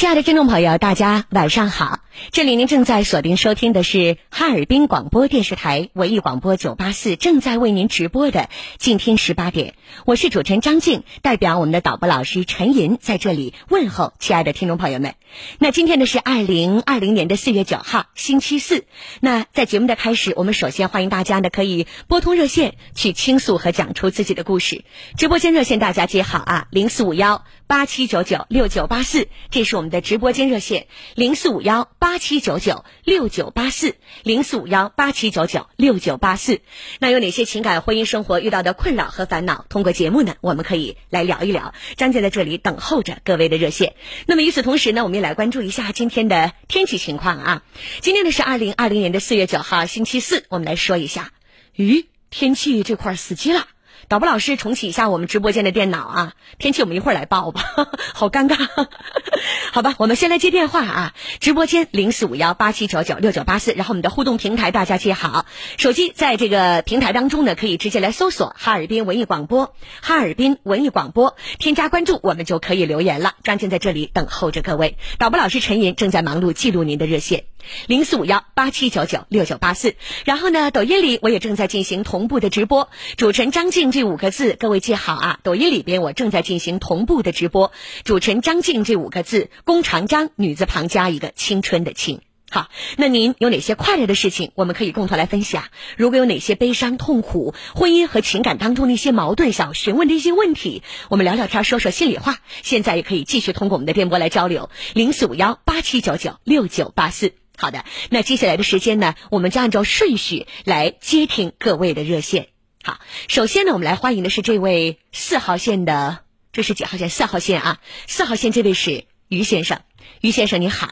亲爱的听众朋友，大家晚上好！这里您正在锁定收听的是哈尔滨广播电视台文艺广播九八四正在为您直播的《静听十八点》，我是主持人张静，代表我们的导播老师陈银在这里问候亲爱的听众朋友们。那今天呢是二零二零年的四月九号，星期四。那在节目的开始，我们首先欢迎大家呢可以拨通热线去倾诉和讲出自己的故事。直播间热线大家接好啊，零四五幺八七九九六九八四，这是我们的直播间热线，零四五幺八七九九六九八四，零四五幺八七九九六九八四。那有哪些情感婚姻生活遇到的困扰和烦恼？通过节目呢，我们可以来聊一聊。张姐在这里等候着各位的热线。那么与此同时呢，我们也来关注一下今天的天气情况啊。今天呢是二零二零年的四月九号，星期四。我们来说一下，咦，天气这块死机了。导播老师重启一下我们直播间的电脑啊，天气我们一会儿来报吧，好尴尬。好吧，我们先来接电话啊，直播间零四五幺八七九九六九八四，然后我们的互动平台大家接好，手机在这个平台当中呢，可以直接来搜索哈尔滨文艺广播，哈尔滨文艺广播，添加关注，我们就可以留言了。张静在这里等候着各位，导播老师陈莹正在忙碌记录您的热线。零四五幺八七九九六九八四，然后呢，抖音里我也正在进行同步的直播。主持人张静这五个字，各位记好啊！抖音里边我正在进行同步的直播。主持人张静这五个字，弓长张，女字旁加一个青春的青。好，那您有哪些快乐的事情，我们可以共同来分享？如果有哪些悲伤、痛苦、婚姻和情感当中的一些矛盾，想询问的一些问题，我们聊聊天，说说心里话。现在也可以继续通过我们的电波来交流。零四五幺八七九九六九八四。好的，那接下来的时间呢，我们将按照顺序来接听各位的热线。好，首先呢，我们来欢迎的是这位四号线的，这是几号线？四号线啊，四号线这位是于先生，于先生你好。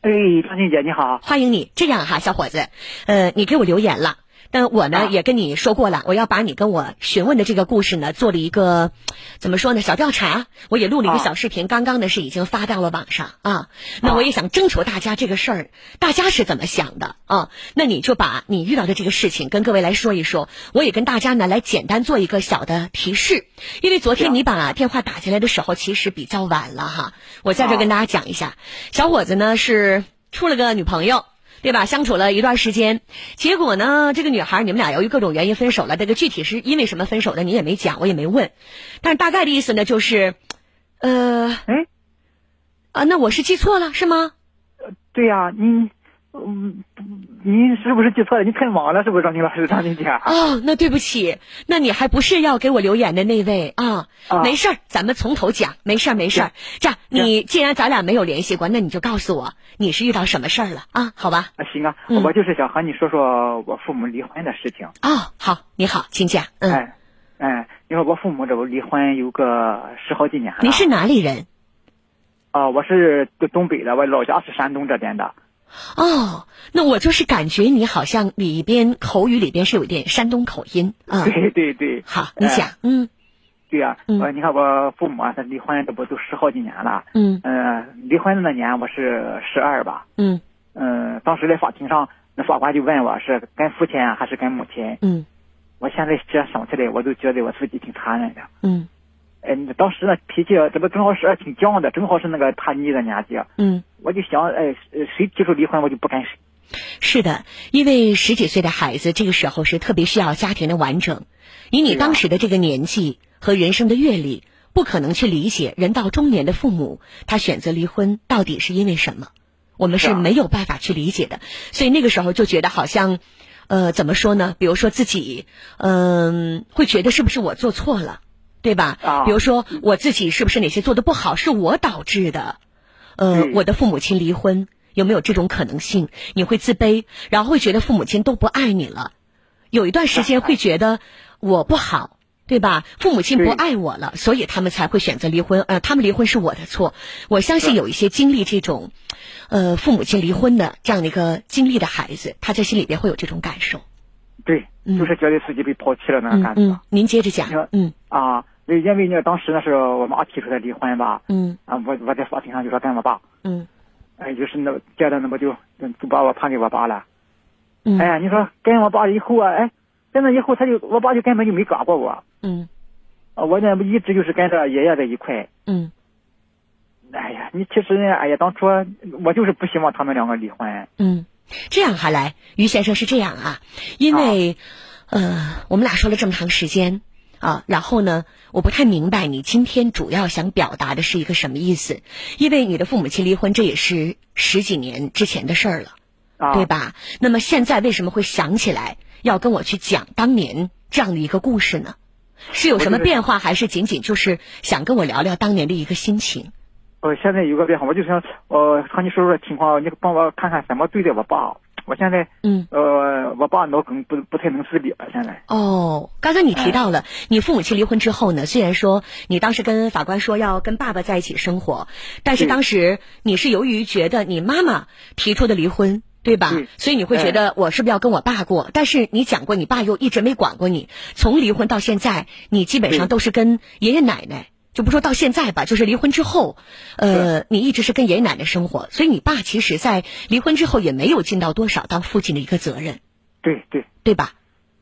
哎，张静姐你好，欢迎你。这样哈，小伙子，呃，你给我留言了。但我呢也跟你说过了，我要把你跟我询问的这个故事呢做了一个 怎么说呢小调查，我也录了一个小视频，刚刚呢是已经发到了网上啊。那我也想征求大家这个事儿，大家是怎么想的啊？那你就把你遇到的这个事情跟各位来说一说，我也跟大家呢来简单做一个小的提示，因为昨天你把电话打进来的时候其实比较晚了哈。我在这跟大家讲一下，小伙子呢是处了个女朋友。对吧？相处了一段时间，结果呢，这个女孩你们俩由于各种原因分手了。这个具体是因为什么分手的，你也没讲，我也没问。但是大概的意思呢，就是，呃，哎，啊，那我是记错了是吗？呃，对呀，你。嗯，你是不是记错了？你太忙了，是不是张静老师、张静姐？哦，那对不起，那你还不是要给我留言的那位啊？没事儿，咱们从头讲，没事儿，没事儿。这样，你既然咱俩没有联系过，那你就告诉我你是遇到什么事儿了啊？好吧？啊，行啊，我就是想和你说说我父母离婚的事情。哦，好，你好，请讲。嗯，哎，哎，你说我父母这不离婚有个十好几年了。你是哪里人？啊，我是东北的，我老家是山东这边的。哦，那我就是感觉你好像里边口语里边是有点山东口音啊。对对对，好，你讲，嗯，对呀，呃，你看我父母啊，他离婚这不都十好几年了，嗯，呃，离婚的那年我是十二吧，嗯，嗯，当时在法庭上，那法官就问我是跟父亲啊还是跟母亲，嗯，我现在这想起来，我都觉得我自己挺残忍的，嗯。哎，当时呢脾气这不正好是挺犟的，正好是那个叛逆的年纪。嗯，我就想，哎，谁提出离婚，我就不跟谁。是的，因为十几岁的孩子这个时候是特别需要家庭的完整。以你当时的这个年纪和人生的阅历，不可能去理解人到中年的父母他选择离婚到底是因为什么，我们是没有办法去理解的。所以那个时候就觉得好像，呃，怎么说呢？比如说自己，嗯，会觉得是不是我做错了。对吧？啊，比如说我自己是不是哪些做的不好，是我导致的？呃，我的父母亲离婚有没有这种可能性？你会自卑，然后会觉得父母亲都不爱你了，有一段时间会觉得我不好，对吧？父母亲不爱我了，所以他们才会选择离婚。呃，他们离婚是我的错。我相信有一些经历这种，呃，父母亲离婚的这样的一个经历的孩子，他在心里边会有这种感受。对，就是觉得自己被抛弃了那个感觉。嗯，您接着讲。嗯啊，因为呢，当时呢是我妈提出来离婚吧。嗯啊，我我在法庭上就说跟我爸。嗯，哎，就是那接着那不就就把我判给我爸了。嗯，哎呀，你说跟我爸以后啊，哎，在那以后他就我爸就根本就没管过我。嗯，啊，我呢一直就是跟着爷爷在一块。嗯，哎呀，你其实呢，哎呀，当初我就是不希望他们两个离婚。嗯，这样哈来，于先生是这样啊，因为，呃，我们俩说了这么长时间啊，然后呢，我不太明白你今天主要想表达的是一个什么意思？因为你的父母亲离婚，这也是十几年之前的事儿了，对吧？那么现在为什么会想起来要跟我去讲当年这样的一个故事呢？是有什么变化，还是仅仅就是想跟我聊聊当年的一个心情？呃，现在有个变化，我就想，呃，和你说说情况，你帮我看看怎么对待我爸。我现在，嗯，呃，我爸脑梗不不太能自理了，现在。哦，刚才你提到了，你父母亲离婚之后呢，虽然说你当时跟法官说要跟爸爸在一起生活，但是当时你是由于觉得你妈妈提出的离婚。对吧？所以你会觉得我是不是要跟我爸过？但是你讲过，你爸又一直没管过你。从离婚到现在，你基本上都是跟爷爷奶奶，就不说到现在吧，就是离婚之后，呃，你一直是跟爷爷奶奶生活。所以你爸其实，在离婚之后也没有尽到多少当父亲的一个责任。对对对吧？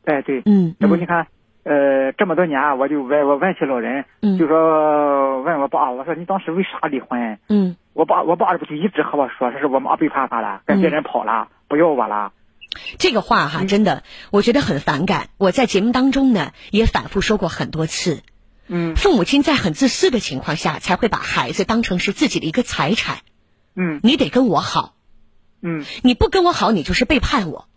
哎对，嗯，这不你看，呃，这么多年我就问我问起老人，就说问我爸，我说你当时为啥离婚？嗯。我爸，我爸不就一直和我说，说是我妈背叛他了，跟别人跑了，不要我了。这个话哈，真的，我觉得很反感。我在节目当中呢，也反复说过很多次。嗯。父母亲在很自私的情况下，才会把孩子当成是自己的一个财产。嗯。你得跟我好。嗯。你不跟我好，你就是背叛我。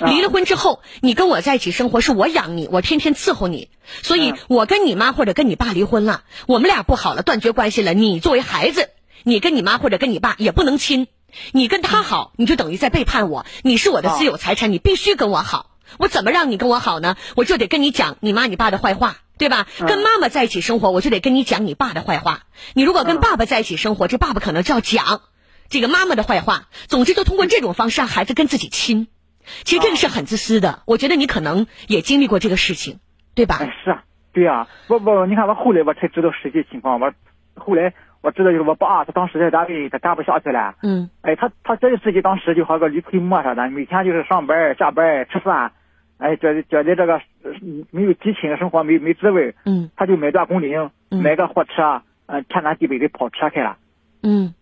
离了婚之后，你跟我在一起生活，是我养你，我天天伺候你。所以我跟你妈或者跟你爸离婚了，我们俩不好了，断绝关系了。你作为孩子。你跟你妈或者跟你爸也不能亲，你跟他好，你就等于在背叛我。你是我的私有财产，你必须跟我好。我怎么让你跟我好呢？我就得跟你讲你妈你爸的坏话，对吧？跟妈妈在一起生活，我就得跟你讲你爸的坏话。你如果跟爸爸在一起生活，这爸爸可能就要讲这个妈妈的坏话。总之，就通过这种方式让孩子跟自己亲。其实这个是很自私的。我觉得你可能也经历过这个事情，对吧？是啊，对啊。我我你看，我后来我才知道实际情况。我后来。我知道就是我爸，他当时在单位，他干不下去了。嗯。哎，他他觉得自己当时就和个驴腿磨似的，每天就是上班、下班、吃饭，哎，觉得觉得这个没有激情，生活没没滋味。嗯。他就买段工龄，买个货车，呃，天南地北的跑车开了。嗯。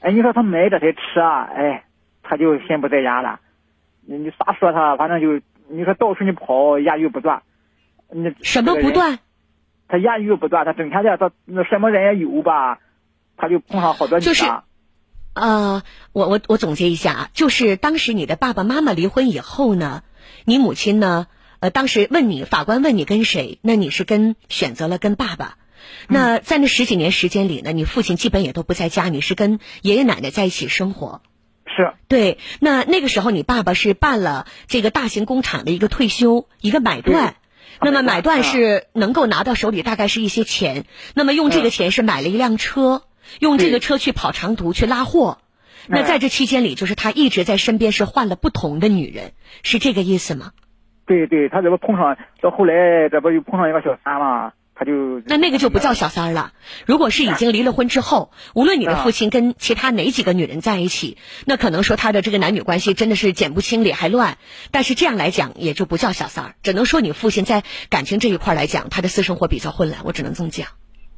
哎，你说他买这台车，哎，他就心不在焉了。你你啥说他，反正就你说到处你跑，言语不断。你什么不断？他言语不断，他整天的他那什么人也有吧。他就碰上好多就是，呃，我我我总结一下啊，就是当时你的爸爸妈妈离婚以后呢，你母亲呢，呃，当时问你，法官问你跟谁，那你是跟选择了跟爸爸。那在那十几年时间里呢，你父亲基本也都不在家，你是跟爷爷奶奶在一起生活。是。对，那那个时候你爸爸是办了这个大型工厂的一个退休一个买断。那么买断是能够拿到手里大概是一些钱，那么用这个钱是买了一辆车。用这个车去跑长途去拉货，那在这期间里，就是他一直在身边是换了不同的女人，是这个意思吗？对对，他这不碰上到后来，这不又碰上一个小三嘛，他就那那个就不叫小三了。如果是已经离了婚之后，无论你的父亲跟其他哪几个女人在一起，那可能说他的这个男女关系真的是剪不清理还乱。但是这样来讲，也就不叫小三儿，只能说你父亲在感情这一块来讲，他的私生活比较混乱，我只能这么讲。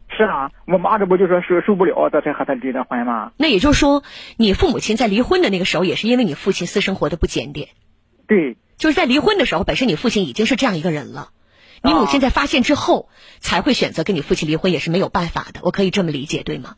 是啊，我妈这不就说受受不了，这才和他离的婚嘛？那也就是说，你父母亲在离婚的那个时候，也是因为你父亲私生活的不检点。对，就是在离婚的时候，本身你父亲已经是这样一个人了，你母亲在发现之后才会选择跟你父亲离婚，也是没有办法的。我可以这么理解，对吗？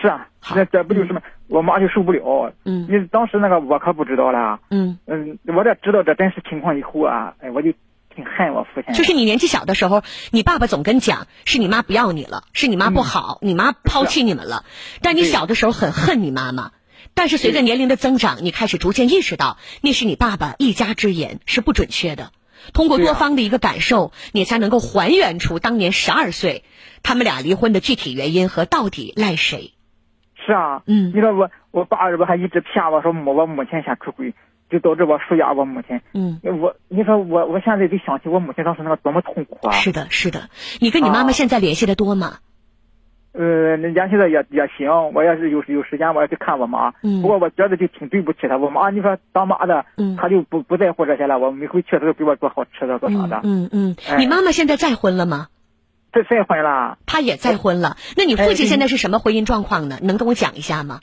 是啊，那这不就是吗？我妈就受不了。嗯，你当时那个我可不知道了。嗯嗯，我这知道这真实情况以后啊，哎，我就。挺恨我父亲，就是你年纪小的时候，你爸爸总跟讲是你妈不要你了，是你妈不好，你妈抛弃你们了。但你小的时候很恨你妈妈，但是随着年龄的增长，你开始逐渐意识到那是你爸爸一家之言是不准确的。通过多方的一个感受，你才能够还原出当年十二岁他们俩离婚的具体原因和到底赖谁。是啊，嗯，你说我我爸这不还一直骗我说母我母亲先出轨。就导致我输压我母亲。嗯，我你说我我现在得想起我母亲当时那个多么痛苦啊！是的，是的。你跟你妈妈现在联系的多吗？呃，联系的也也行。我要是有有时间，我要去看我妈。嗯。不过我觉得就挺对不起她。我妈，你说当妈的，嗯，她就不不在乎这些了。我每回去，她都给我做好吃的，做啥的。嗯嗯。你妈妈现在再婚了吗？再再婚了。她也再婚了。那你父亲现在是什么婚姻状况呢？能跟我讲一下吗？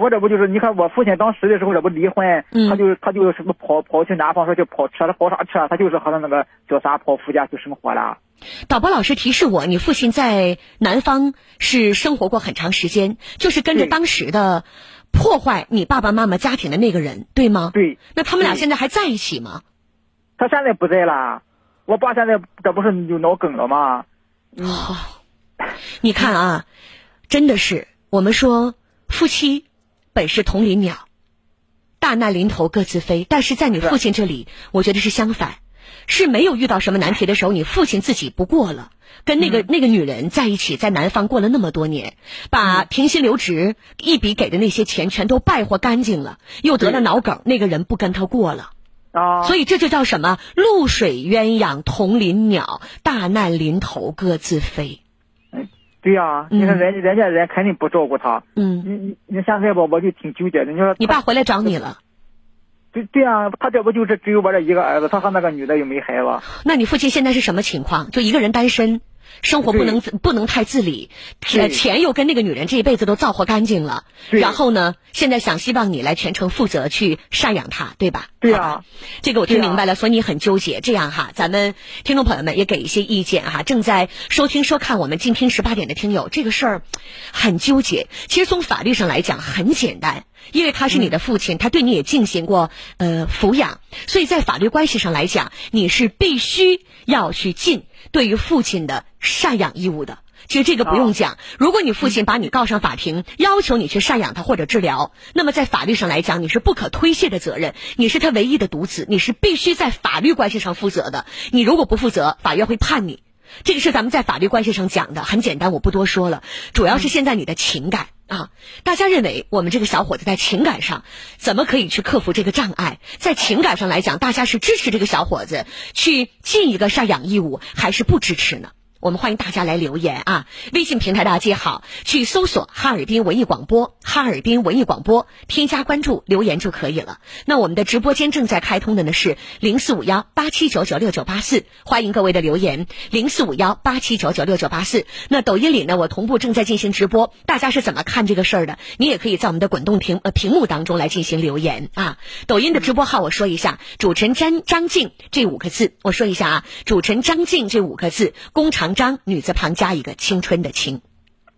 我这不就是你看我父亲当时的时候这不离婚，他就他就什么跑跑去南方说去跑车了跑啥车？他就是和他那个叫啥跑夫家去生活了。导播老师提示我，你父亲在南方是生活过很长时间，就是跟着当时的破坏你爸爸妈妈家庭的那个人，对吗？对。那他们俩现在还在一起吗？他现在不在了。我爸现在这不是有脑梗了吗？哦，你看啊，真的是我们说夫妻。本是同林鸟，大难临头各自飞。但是在你父亲这里，我觉得是相反，是没有遇到什么难题的时候，你父亲自己不过了，跟那个那个女人在一起，在南方过了那么多年，把停薪留职一笔给的那些钱全都败活干净了，又得了脑梗，那个人不跟他过了啊，所以这就叫什么？露水鸳鸯同林鸟，大难临头各自飞。对呀，你看人家人家人肯定不照顾他。嗯，你你你现在吧，我就挺纠结的。你说你爸回来找你了？对对啊，他这不就是只有我这一个儿子，他和那个女的也没孩子。那你父亲现在是什么情况？就一个人单身。生活不能不能太自理，钱又跟那个女人这一辈子都造化干净了，然后呢，现在想希望你来全程负责去赡养她，对吧？对啊，这个我听明白了，所以你很纠结。这样哈，咱们听众朋友们也给一些意见哈。正在收听收看我们静听十八点的听友，这个事儿很纠结。其实从法律上来讲很简单，因为他是你的父亲，他对你也进行过呃抚养，所以在法律关系上来讲，你是必须要去尽。对于父亲的赡养义务的，其实这个不用讲。如果你父亲把你告上法庭，要求你去赡养他或者治疗，那么在法律上来讲，你是不可推卸的责任。你是他唯一的独子，你是必须在法律关系上负责的。你如果不负责，法院会判你。这个是咱们在法律关系上讲的，很简单，我不多说了。主要是现在你的情感啊，大家认为我们这个小伙子在情感上怎么可以去克服这个障碍？在情感上来讲，大家是支持这个小伙子去尽一个赡养义务，还是不支持呢？我们欢迎大家来留言啊！微信平台大家记好，去搜索哈尔滨文艺广播，哈尔滨文艺广播，添加关注，留言就可以了。那我们的直播间正在开通的呢是零四五幺八七九九六九八四，欢迎各位的留言零四五幺八七九九六九八四。那抖音里呢，我同步正在进行直播，大家是怎么看这个事儿的？你也可以在我们的滚动屏呃屏幕当中来进行留言啊。抖音的直播号我说一下，主持人张张静这五个字，我说一下啊，主持人张静这五个字，工厂。张女字旁加一个青春的青，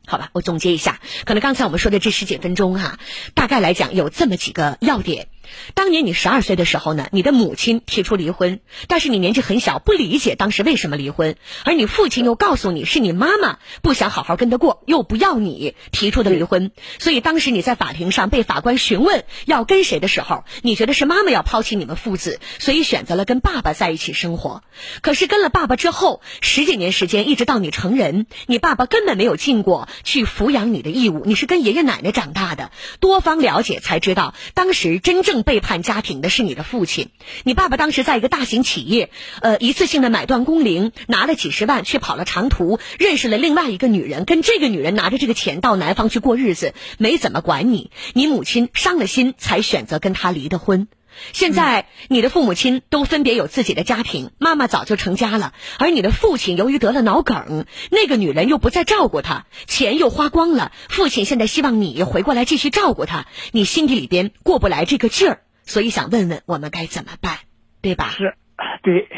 好吧，我总结一下，可能刚才我们说的这十几分钟哈，大概来讲有这么几个要点。当年你十二岁的时候呢，你的母亲提出离婚，但是你年纪很小，不理解当时为什么离婚，而你父亲又告诉你是你妈妈不想好好跟他过，又不要你提出的离婚，所以当时你在法庭上被法官询问要跟谁的时候，你觉得是妈妈要抛弃你们父子，所以选择了跟爸爸在一起生活。可是跟了爸爸之后，十几年时间，一直到你成人，你爸爸根本没有尽过去抚养你的义务，你是跟爷爷奶奶长大的，多方了解才知道，当时真正。背叛家庭的是你的父亲，你爸爸当时在一个大型企业，呃，一次性的买断工龄，拿了几十万，却跑了长途，认识了另外一个女人，跟这个女人拿着这个钱到南方去过日子，没怎么管你，你母亲伤了心，才选择跟他离的婚。现在你的父母亲都分别有自己的家庭，妈妈早就成家了，而你的父亲由于得了脑梗，那个女人又不再照顾他，钱又花光了，父亲现在希望你回过来继续照顾他，你心底里边过不来这个劲儿，所以想问问我们该怎么办，对吧？是，对。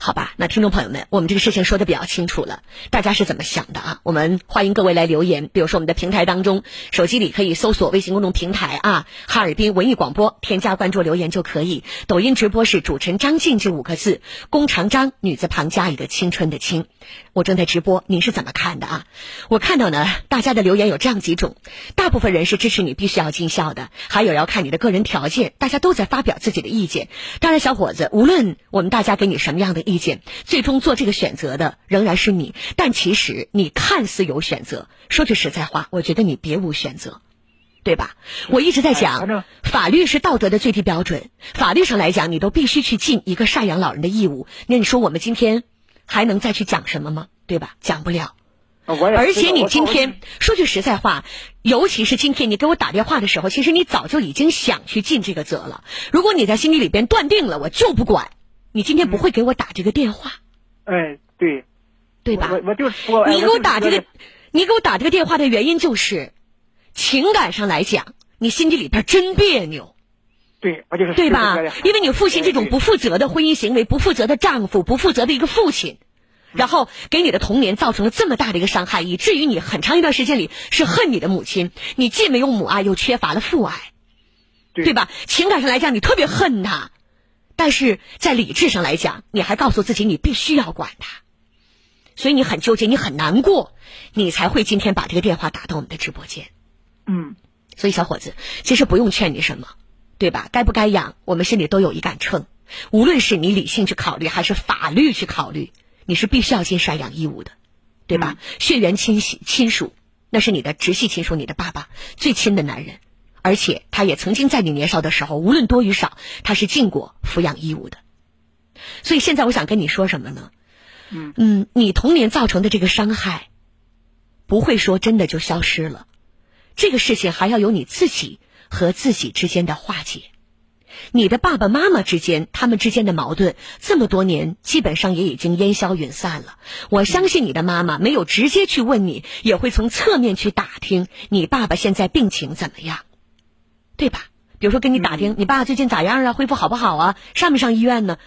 好吧，那听众朋友们，我们这个事情说的比较清楚了，大家是怎么想的啊？我们欢迎各位来留言，比如说我们的平台当中，手机里可以搜索微信公众平台啊，哈尔滨文艺广播，添加关注留言就可以。抖音直播是主持人张静这五个字，弓长张女字旁加一个青春的青。我正在直播，您是怎么看的啊？我看到呢，大家的留言有这样几种，大部分人是支持你必须要尽孝的，还有要看你的个人条件，大家都在发表自己的意见。当然，小伙子，无论我们大家给你什么样的意见，最终做这个选择的仍然是你。但其实你看似有选择，说句实在话，我觉得你别无选择，对吧？我一直在讲，法律是道德的最低标准，法律上来讲，你都必须去尽一个赡养老人的义务。那你说我们今天？还能再去讲什么吗？对吧？讲不了。而且你今天说句实在话，尤其是今天你给我打电话的时候，其实你早就已经想去尽这个责了。如果你在心里里边断定了我就不管，你今天不会给我打这个电话。哎，对。对吧？我我就你给我打这个，你给我打这个电话的原因就是，情感上来讲，你心底里边真别扭。对，我就是对吧？因为你父亲这种不负责的婚姻行为，不负责的丈夫，不负责的一个父亲，然后给你的童年造成了这么大的一个伤害，以至于你很长一段时间里是恨你的母亲，你既没有母爱，又缺乏了父爱，对吧？情感上来讲，你特别恨他，但是在理智上来讲，你还告诉自己你必须要管他，所以你很纠结，你很难过，你才会今天把这个电话打到我们的直播间。嗯，所以小伙子，其实不用劝你什么。对吧？该不该养，我们心里都有一杆秤。无论是你理性去考虑，还是法律去考虑，你是必须要尽赡养义务的，对吧？血缘亲戚亲属，那是你的直系亲属，你的爸爸最亲的男人，而且他也曾经在你年少的时候，无论多与少，他是尽过抚养义务的。所以现在我想跟你说什么呢？嗯嗯，你童年造成的这个伤害，不会说真的就消失了，这个事情还要由你自己。和自己之间的化解，你的爸爸妈妈之间，他们之间的矛盾这么多年，基本上也已经烟消云散了。我相信你的妈妈没有直接去问你，也会从侧面去打听你爸爸现在病情怎么样，对吧？比如说跟你打听你爸最近咋样啊，恢复好不好啊，上没上医院呢？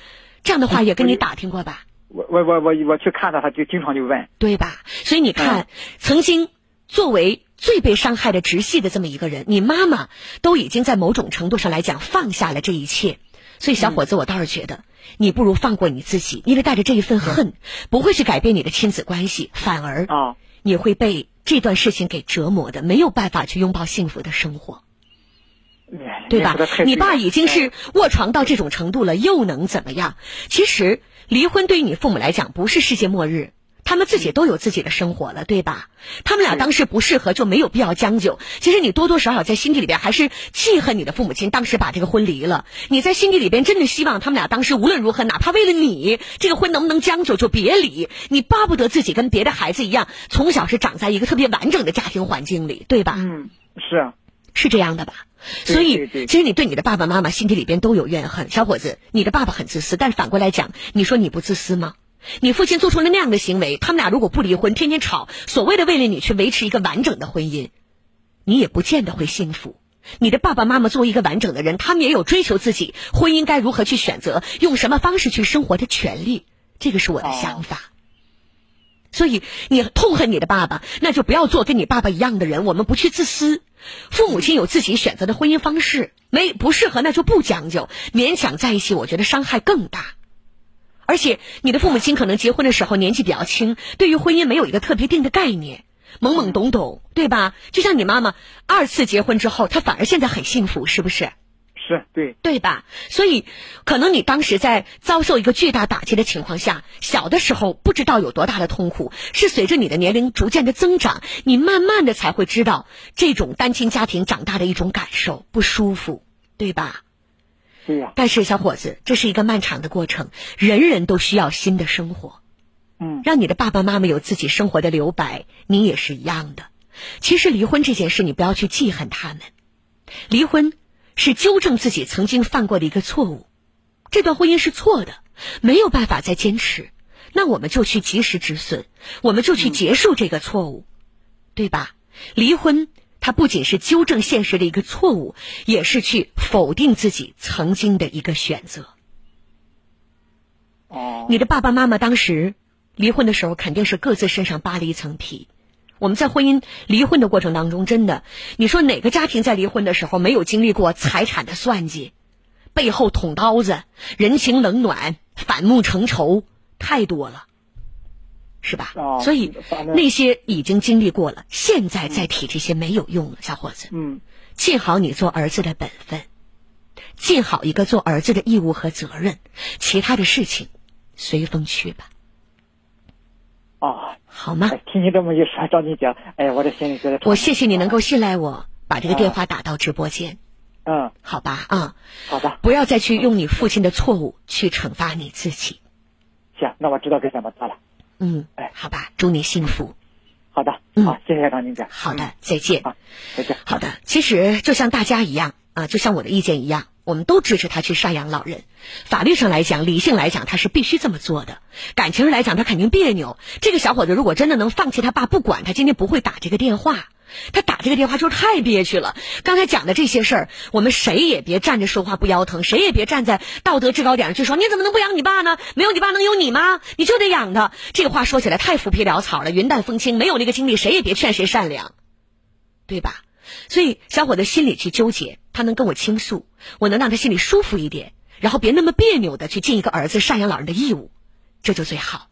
这样的话也跟你打听过吧？我我我我我去看他他就经常就问，对吧？所以你看，曾经作为。最被伤害的直系的这么一个人，你妈妈都已经在某种程度上来讲放下了这一切，所以小伙子，我倒是觉得你不如放过你自己，因为带着这一份恨，不会去改变你的亲子关系，反而啊，你会被这段事情给折磨的，没有办法去拥抱幸福的生活，对吧？你爸已经是卧床到这种程度了，又能怎么样？其实离婚对于你父母来讲不是世界末日。他们自己都有自己的生活了，对吧？他们俩当时不适合，就没有必要将就。其实你多多少少在心底里边还是记恨你的父母亲当时把这个婚离了。你在心底里边真的希望他们俩当时无论如何，哪怕为了你这个婚能不能将就就别离。你巴不得自己跟别的孩子一样，从小是长在一个特别完整的家庭环境里，对吧？嗯，是啊，是这样的吧？所以其实你对你的爸爸妈妈心底里边都有怨恨。小伙子，你的爸爸很自私，但是反过来讲，你说你不自私吗？你父亲做出了那样的行为，他们俩如果不离婚，天天吵，所谓的为了你去维持一个完整的婚姻，你也不见得会幸福。你的爸爸妈妈作为一个完整的人，他们也有追求自己婚姻该如何去选择，用什么方式去生活的权利。这个是我的想法。所以你痛恨你的爸爸，那就不要做跟你爸爸一样的人。我们不去自私，父母亲有自己选择的婚姻方式，没不适合那就不将就，勉强在一起，我觉得伤害更大。而且你的父母亲可能结婚的时候年纪比较轻，对于婚姻没有一个特别定的概念，懵懵懂懂，对吧？就像你妈妈二次结婚之后，她反而现在很幸福，是不是？是对，对吧？所以，可能你当时在遭受一个巨大打击的情况下，小的时候不知道有多大的痛苦，是随着你的年龄逐渐的增长，你慢慢的才会知道这种单亲家庭长大的一种感受，不舒服，对吧？对呀，但是小伙子，这是一个漫长的过程，人人都需要新的生活。嗯，让你的爸爸妈妈有自己生活的留白，你也是一样的。其实离婚这件事，你不要去记恨他们，离婚是纠正自己曾经犯过的一个错误。这段婚姻是错的，没有办法再坚持，那我们就去及时止损，我们就去结束这个错误，对吧？离婚。它不仅是纠正现实的一个错误，也是去否定自己曾经的一个选择。哦，你的爸爸妈妈当时离婚的时候，肯定是各自身上扒了一层皮。我们在婚姻离婚的过程当中，真的，你说哪个家庭在离婚的时候没有经历过财产的算计、背后捅刀子、人情冷暖、反目成仇，太多了。是吧？所以那些已经经历过了，现在再提这些没有用了，小伙子。嗯，尽好你做儿子的本分，尽好一个做儿子的义务和责任，其他的事情随风去吧。哦，好吗？听你这么一说，找你讲，哎，我这心里觉得。我谢谢你能够信赖我，把这个电话打到直播间。嗯，好吧，啊，好的，不要再去用你父亲的错误去惩罚你自己。行，那我知道该怎么做了。嗯，哎，好吧，祝你幸福。好的，嗯好，谢谢张金姐。好的，再见。啊，再见。好的，其实就像大家一样啊，就像我的意见一样，我们都支持他去赡养老人。法律上来讲，理性来讲，他是必须这么做的。感情上来讲，他肯定别扭。这个小伙子如果真的能放弃他爸不管他，今天不会打这个电话。他打这个电话就是太憋屈了。刚才讲的这些事儿，我们谁也别站着说话不腰疼，谁也别站在道德制高点上去说你怎么能不养你爸呢？没有你爸能有你吗？你就得养他。这个话说起来太浮皮潦草了，云淡风轻，没有那个经历，谁也别劝谁善良，对吧？所以小伙子心里去纠结，他能跟我倾诉，我能让他心里舒服一点，然后别那么别扭的去尽一个儿子赡养老人的义务，这就最好。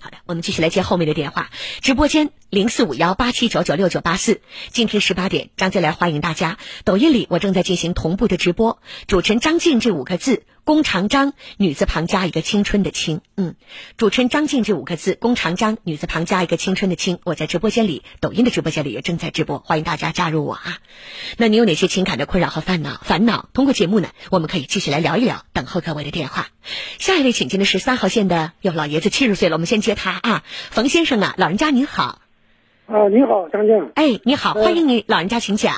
好的，我们继续来接后面的电话。直播间零四五幺八七九九六九八四，今天十八点，张静来欢迎大家。抖音里我正在进行同步的直播，主持人张静这五个字。弓长张，女字旁加一个青春的青，嗯，主持人张静这五个字，弓长张，女字旁加一个青春的青。我在直播间里，抖音的直播间里也正在直播，欢迎大家加入我啊。那你有哪些情感的困扰和烦恼？烦恼通过节目呢，我们可以继续来聊一聊。等候各位的电话。下一位请进的是三号线的，哟，老爷子七十岁了，我们先接他啊。冯先生啊，老人家您好。啊，你好，张静。哎，你好，欢迎你，老人家请讲。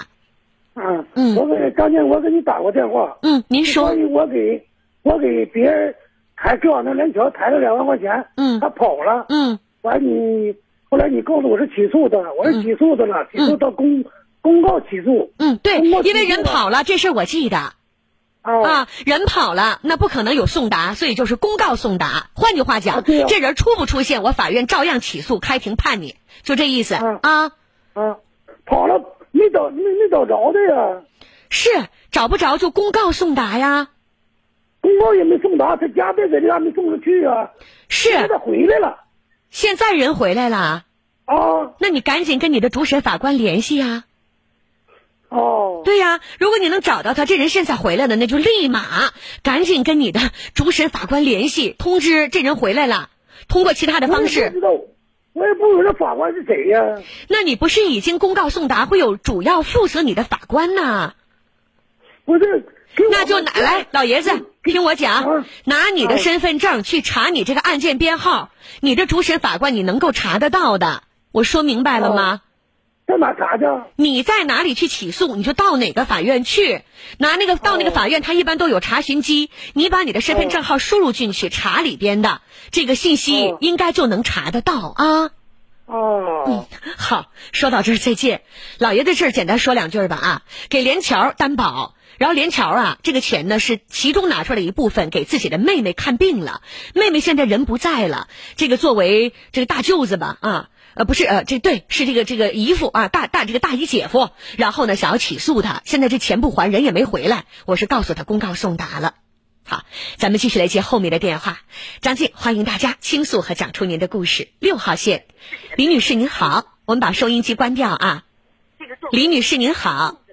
啊，嗯，我给张静，我给你打过电话。嗯，您说。关于我给。我给别人抬给往那连桥抬了两万块钱，嗯，他跑了，嗯，完你后来你告诉我是起诉的，我是起诉的了，起诉到公公告起诉，嗯，对，因为人跑了，这事我记得，啊，人跑了，那不可能有送达，所以就是公告送达。换句话讲，这人出不出现，我法院照样起诉开庭判你，就这意思啊啊，跑了没找没没找着的呀？是找不着就公告送达呀。公告也没送达，他家在这里还没送出去啊。是，现在回来了。现在人回来了。啊。那你赶紧跟你的主审法官联系呀。哦。对呀，如果你能找到他，这人现在回来了，那就立马赶紧跟你的主审法官联系，通知这人回来了。通过其他的方式。我也不知道，我也不知道法官是谁呀。那你不是已经公告送达，会有主要负责你的法官呢？不是。那就拿来，老爷子，听我讲，拿你的身份证去查你这个案件编号，你的主审法官你能够查得到的。我说明白了吗？在哪查去？你在哪里去起诉，你就到哪个法院去，拿那个到那个法院，他一般都有查询机，你把你的身份证号输入进去，查里边的这个信息，应该就能查得到啊。哦，嗯，好，说到这儿再见，老爷子这儿简单说两句吧啊，给连桥担保。然后连桥啊，这个钱呢是其中拿出来一部分给自己的妹妹看病了。妹妹现在人不在了，这个作为这个大舅子吧，啊，呃，不是，呃，这对是这个这个姨父啊，大大这个大姨姐夫。然后呢，想要起诉他，现在这钱不还，人也没回来。我是告诉他公告送达了。好，咱们继续来接后面的电话。张静，欢迎大家倾诉和讲出您的故事。六号线，李女士您好，我们把收音机关掉啊。李女士您好。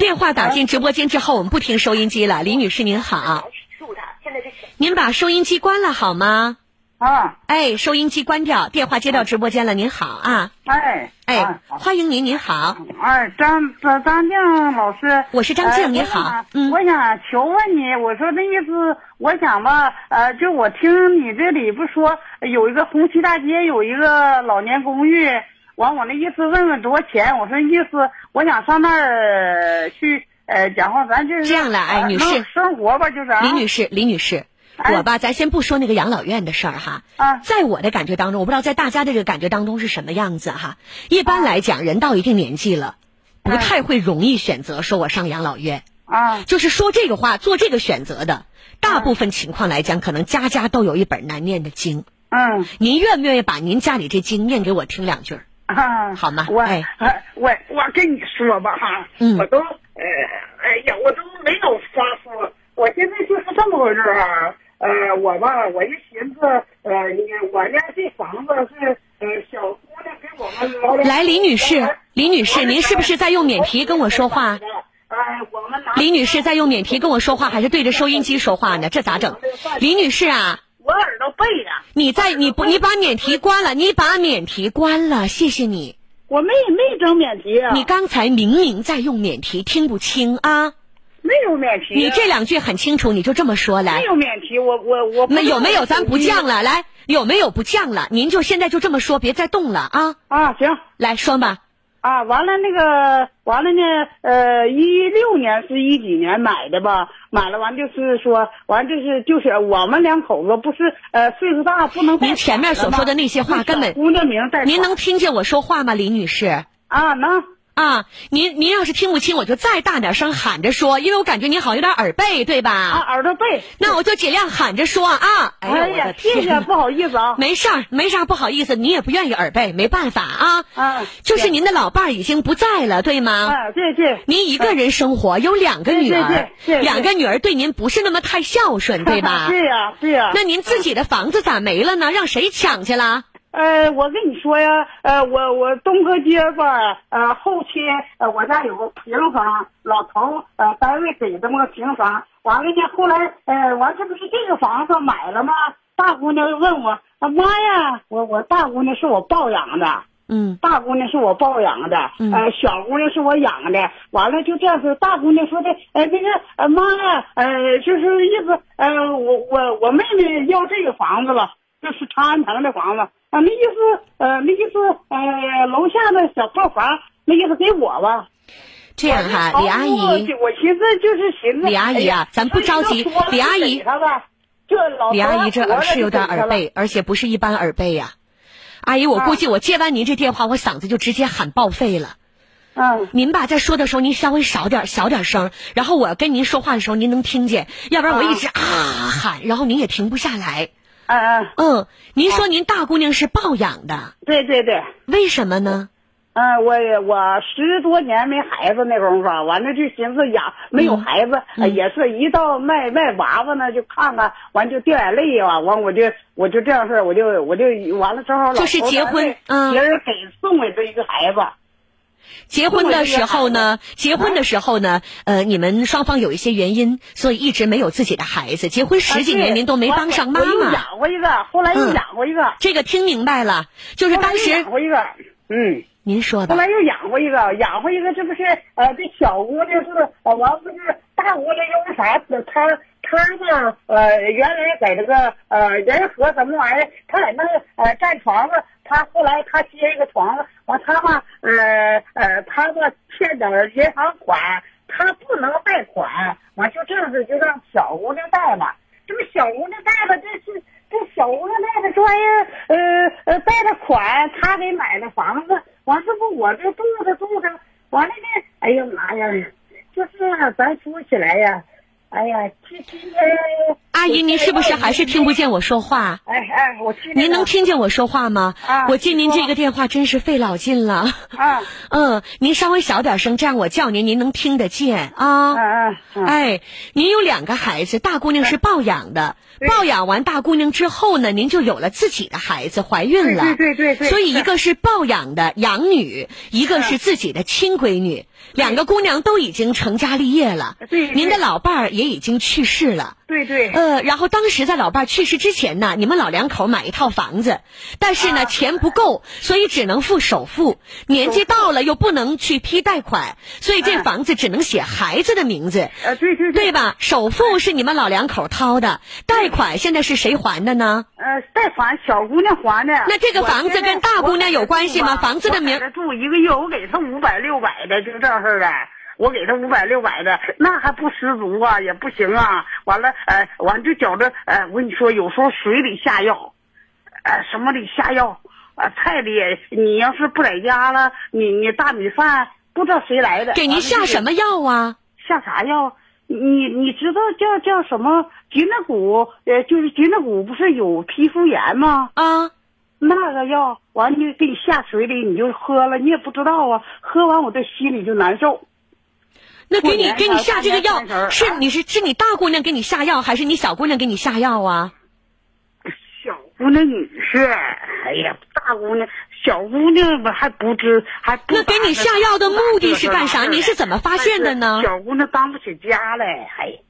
电话打进直播间之后，我们不听收音机了。李女士您好，您把收音机关了好吗？啊，哎，收音机关掉，电话接到直播间了。您好啊，哎哎，欢迎您，您好。哎，张张张静老师，我是张静，您好。嗯，我想求问你，我说那意思，我想吧，呃，就我听你这里不说有一个红旗大街有一个老年公寓。完，我那意思问问多少钱？我说意思，我想上那儿去，呃，讲话咱就是这样了，哎，女士，生活吧，就是李女士，李女士，我吧，咱先不说那个养老院的事儿哈，啊，在我的感觉当中，我不知道在大家的这个感觉当中是什么样子哈。一般来讲，人到一定年纪了，不太会容易选择说我上养老院啊，就是说这个话做这个选择的，大部分情况来讲，可能家家都有一本难念的经。嗯，您愿不愿意把您家里这经念给我听两句？啊，好吗？我我我跟你说吧哈，我都呃，哎呀，我都没有发说，我现在就是这么回事啊。呃，我吧，我一寻思，呃，你我家这房子是呃小姑娘给我们老来，李女士，李女士，您是不是在用免提跟我说话？呃，我们李女士在用免提跟我说话，还是对着收音机说话呢？这咋整？李女士啊。我耳朵背着。你在你不你把免提关了，你把免提关了，谢谢你。我没没整免提啊。你刚才明明在用免提，听不清啊。没有免提。你这两句很清楚，你就这么说来。没有免提，我我我。那有没有咱不犟了？来，有没有不犟了？您就现在就这么说，别再动了啊。啊，行，来说吧。啊，完了那个，完了呢，呃，一六年是一几年买的吧？买了完就是说，完就是就是我们两口子不是呃岁数大不能。您前面所说的那些话根本。姑娘名在。您能听见我说话吗，李女士？啊，能。啊，您您要是听不清，我就再大点声喊着说，因为我感觉您好像有点耳背，对吧？啊，耳朵背。那我就尽量喊着说啊。哎呀，谢谢，不好意思啊。没事儿，没啥不好意思，你也不愿意耳背，没办法啊。啊。就是您的老伴儿已经不在了，对吗？啊，对对。您一个人生活，有两个女儿，两个女儿对您不是那么太孝顺，对吧？对呀，对呀。那您自己的房子咋没了呢？让谁抢去了？呃，我跟你说呀，呃，我我东哥街吧，呃，后期呃，我家有个平房，老头呃单位给的么个平房，完了呢，后来呃，完这不是这个房子买了吗？大姑娘问我，啊妈呀，我我大姑娘是我抱养的，嗯，大姑娘是我抱养的，呃，小姑娘是我养的，完了就这样子，大姑娘说的，呃，那个呃妈呀，呃，就是意思，呃，我我我妹妹要这个房子了，这是长安城的房子。啊，那意思，呃，那意思，呃，楼下的小套房，那意思给我吧。这样哈，李阿姨，我寻思就是寻思。李阿姨啊，咱不着急。李阿姨，李阿姨这耳是有点耳背，而且不是一般耳背呀。阿姨，我估计我接完您这电话，我嗓子就直接喊报废了。嗯。您吧，在说的时候您稍微少点小点声，然后我跟您说话的时候您能听见，要不然我一直啊喊，然后您也停不下来。嗯嗯嗯，您说您大姑娘是抱养的，对对对，为什么呢？嗯，我我十多年没孩子那功夫，完了就寻思养没有孩子，也是一到卖卖娃娃呢就看看，完就掉眼泪啊，完我就我就这样式我就我就完了之后，就是结婚，嗯，别人给送给这一个孩子。结婚的时候呢，结婚的时候呢，呃，你们双方有一些原因，所以一直没有自己的孩子。结婚十几年，您都没帮上妈妈。养过一个，后来又养过一个。这个听明白了，就是当时养过一个，嗯，您说的。后来又养过一个，养过一个，这不是呃，这小姑娘是，呃，完不是大姑娘因为啥？她她呢，呃，原来在这个呃仁和什么玩意儿，她在那呃占床子。他后来他接一个床子，完他吧，呃呃，他吧欠点银行款，他不能贷款，完就这样子就让小姑娘贷了。这么小姑娘贷了，这是这小姑娘贷的专业，呃呃贷的款，他给买的房子，完这不我这住着住着，完了呢，哎呀妈呀，就是咱说起来呀。哎呀，今今天阿姨，您是不是还是听不见我说话？哎哎，我听。您能听见我说话吗？啊，我接您这个电话真是费老劲了。啊，嗯，您稍微小点声，这样我叫您，您能听得见啊。嗯嗯。哎，您有两个孩子，大姑娘是抱养的，抱养完大姑娘之后呢，您就有了自己的孩子，怀孕了。对对对对。所以一个是抱养的养女，一个是自己的亲闺女。两个姑娘都已经成家立业了，对，您的老伴儿也已经去世了。对对，呃，然后当时在老伴去世之前呢，你们老两口买一套房子，但是呢钱不够，所以只能付首付。年纪到了又不能去批贷款，所以这房子只能写孩子的名字。呃，对对对吧？首付是你们老两口掏的，贷款现在是谁还的呢？呃，贷款小姑娘还的。那这个房子跟大姑娘有关系吗？房子的名住一个月，我给她五百六百的，就这样式的。我给他五百六百的，那还不十足啊，也不行啊。完了，呃，完就觉着，呃，我跟你说，有时候水里下药，呃，什么里下药，啊，菜里，你要是不在家了，你你大米饭不知道谁来的。给您下什么药啊？下啥药？你你知道叫叫什么？菊那骨，呃，就是菊那骨，不是有皮肤炎吗？啊，那个药，完就给你下水里，你就喝了，你也不知道啊。喝完我这心里就难受。那给你给你下这个药是你是是你大姑娘给你下药还是你小姑娘给你下药啊？小姑娘女士，哎呀，大姑娘小姑娘吧还不知还不。那给你下药的目的是干啥？您是怎么发现的呢？小姑娘当不起家嘞，还。哎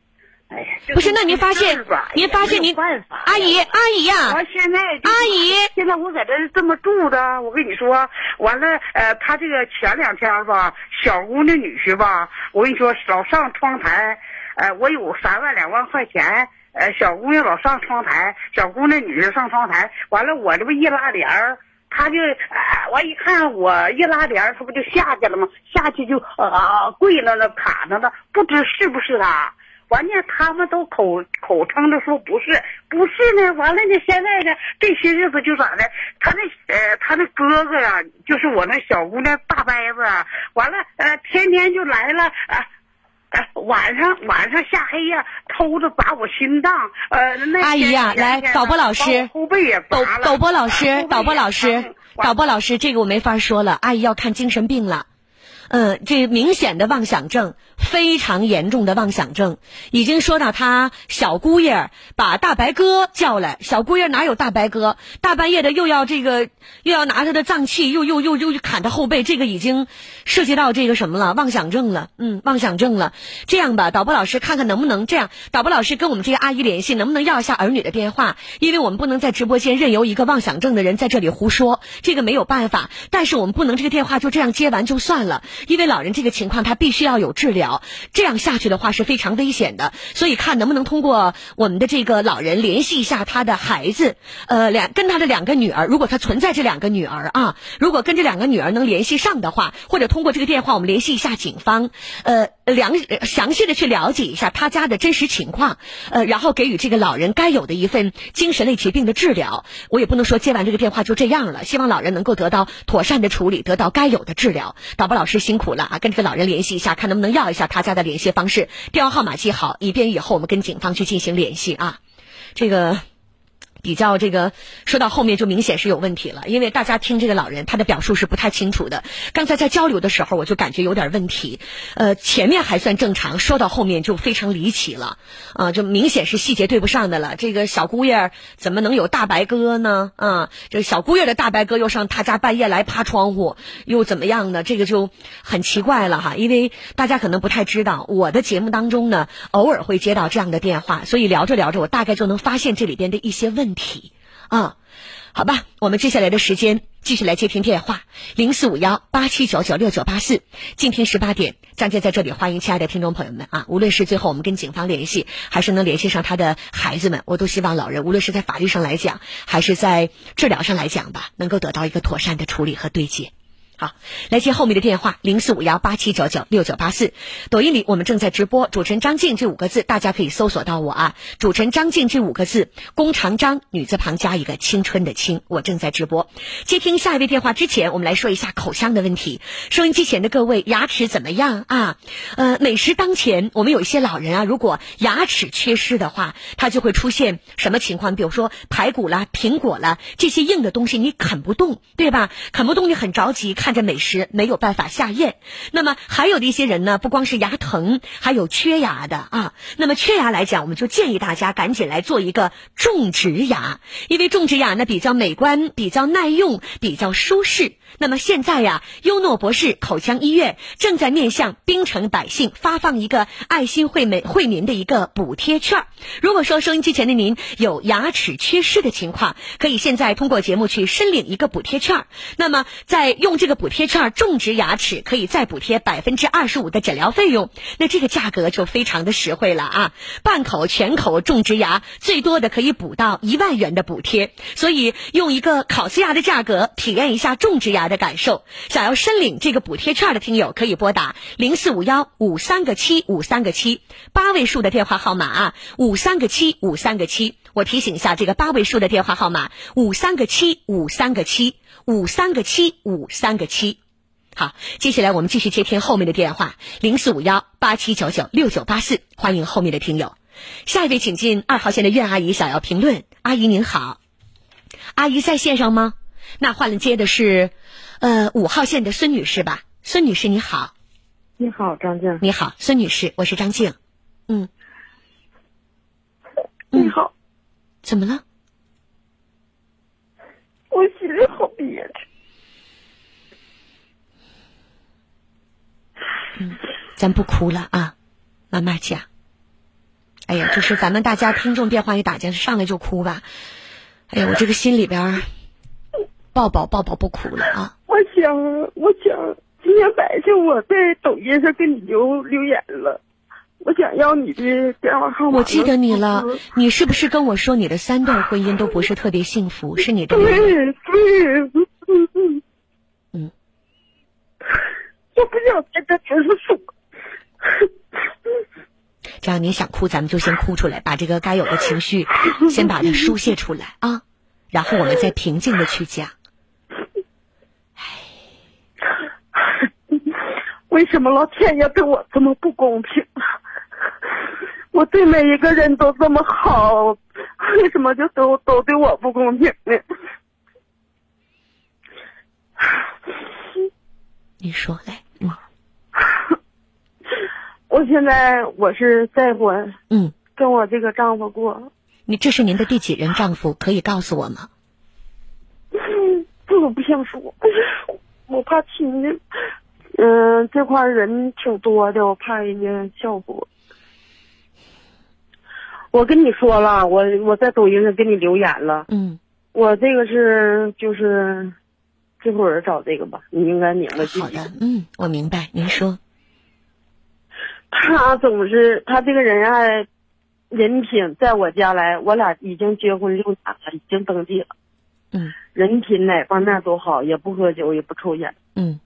呀，不是，那您发现，您发现您阿姨阿姨呀，我现在阿姨，现在我在这这么住着，我跟你说，完了，呃，他这个前两天吧，小姑娘女婿吧，我跟你说老上窗台，呃，我有三万两万块钱，呃，小姑娘老上窗台，小姑娘女婿上窗台，完了我这不一拉帘儿，他就啊，我一看我一拉帘，他不就下去了吗？下去就啊跪那那卡那那，不知是不是他。完了，他们都口口称的说不是，不是呢。完了呢，现在呢，这些日子就咋的？他那呃，他那哥哥呀，就是我那小姑娘大伯子，完了呃，天天就来了啊。晚上晚上下黑呀，偷着砸我心脏，呃，那阿姨呀，来导播老师，导播老师，导播老师，导播老师，这个我没法说了，阿姨要看精神病了。嗯，这明显的妄想症，非常严重的妄想症，已经说到他小姑爷把大白哥叫来，小姑爷哪有大白哥？大半夜的又要这个，又要拿他的脏器，又又又又砍他后背，这个已经涉及到这个什么了？妄想症了，嗯，妄想症了。这样吧，导播老师看看能不能这样，导播老师跟我们这个阿姨联系，能不能要一下儿女的电话？因为我们不能在直播间任由一个妄想症的人在这里胡说，这个没有办法。但是我们不能这个电话就这样接完就算了。因为老人这个情况，他必须要有治疗，这样下去的话是非常危险的。所以看能不能通过我们的这个老人联系一下他的孩子，呃，两跟他的两个女儿，如果他存在这两个女儿啊，如果跟这两个女儿能联系上的话，或者通过这个电话我们联系一下警方，呃，详详细的去了解一下他家的真实情况，呃，然后给予这个老人该有的一份精神类疾病的治疗。我也不能说接完这个电话就这样了，希望老人能够得到妥善的处理，得到该有的治疗。导播老师。辛苦了啊！跟这个老人联系一下，看能不能要一下他家的联系方式，电话号码记好，以便以后我们跟警方去进行联系啊。这个。比较这个说到后面就明显是有问题了，因为大家听这个老人他的表述是不太清楚的。刚才在交流的时候我就感觉有点问题，呃，前面还算正常，说到后面就非常离奇了，啊，就明显是细节对不上的了。这个小姑爷怎么能有大白鸽呢？啊，这小姑爷的大白鸽又上他家半夜来趴窗户，又怎么样呢？这个就很奇怪了哈。因为大家可能不太知道，我的节目当中呢，偶尔会接到这样的电话，所以聊着聊着，我大概就能发现这里边的一些问。问题啊，好吧，我们接下来的时间继续来接听电话，零四五幺八七九九六九八四，今天十八点，张杰在这里欢迎亲爱的听众朋友们啊，无论是最后我们跟警方联系，还是能联系上他的孩子们，我都希望老人无论是在法律上来讲，还是在治疗上来讲吧，能够得到一个妥善的处理和对接。好，来接后面的电话，零四五幺八七九九六九八四。抖音里我们正在直播，主持人张静这五个字，大家可以搜索到我啊。主持人张静这五个字，弓长张，女字旁加一个青春的青，我正在直播。接听下一位电话之前，我们来说一下口腔的问题。收音机前的各位，牙齿怎么样啊？呃，美食当前，我们有一些老人啊，如果牙齿缺失的话，他就会出现什么情况？比如说排骨啦、苹果啦这些硬的东西，你啃不动，对吧？啃不动，你很着急看。看着美食没有办法下咽，那么还有的一些人呢，不光是牙疼，还有缺牙的啊。那么缺牙来讲，我们就建议大家赶紧来做一个种植牙，因为种植牙呢比较美观、比较耐用、比较舒适。那么现在呀，优诺博士口腔医院正在面向槟城百姓发放一个爱心惠美惠民的一个补贴券。如果说收音机前的您有牙齿缺失的情况，可以现在通过节目去申领一个补贴券。那么在用这个补贴券种植牙齿，可以再补贴百分之二十五的诊疗费用。那这个价格就非常的实惠了啊！半口全口种植牙，最多的可以补到一万元的补贴。所以用一个烤瓷牙的价格体验一下种植牙。的感受，想要申领这个补贴券的听友可以拨打零四五幺五三个七五三个七八位数的电话号码啊，五三个七五三个七。我提醒一下，这个八位数的电话号码五三个七五三个七五三个七五三个七。好，接下来我们继续接听后面的电话零四五幺八七九九六九八四，欢迎后面的听友。下一位，请进二号线的苑阿姨想要评论。阿姨您好，阿姨在线上吗？那换了接的是。呃，五号线的孙女士吧，孙女士你好，你好张静，你好孙女士，我是张静，嗯，你好，怎么了？我心里好憋屈。嗯，咱不哭了啊，慢慢讲。哎呀，就是咱们大家听众电话一打进上来就哭吧。哎呀，我这个心里边抱抱抱抱不哭了啊。我想我想今天白天我在抖音上给你留留言了。我想要你的电话号码我记得你了你是不是跟我说你的三段婚姻都不是特别幸福是你的对对。嗯。我不想在这边说这样你想哭咱们就先哭出来把这个该有的情绪先把它书泄出来啊。然后我们再平静的去讲。为什么老天爷对我这么不公平？我对每一个人都这么好，为什么就都都对我不公平呢？你说来，嗯。我现在我是再婚，嗯，跟我这个丈夫过。你这是您的第几任丈夫？可以告诉我吗？这我不想说，我怕亲戚。嗯，这块人挺多的，我怕人家笑话我。我跟你说了，我我在抖音上给你留言了。嗯，我这个是就是这会儿找这个吧，你应该明白。好的，嗯，我明白。您说，他总是他这个人爱人品，在我家来，我俩已经结婚六年了，已经登记了。嗯，人品哪方面都好，也不喝酒，也不抽烟。嗯。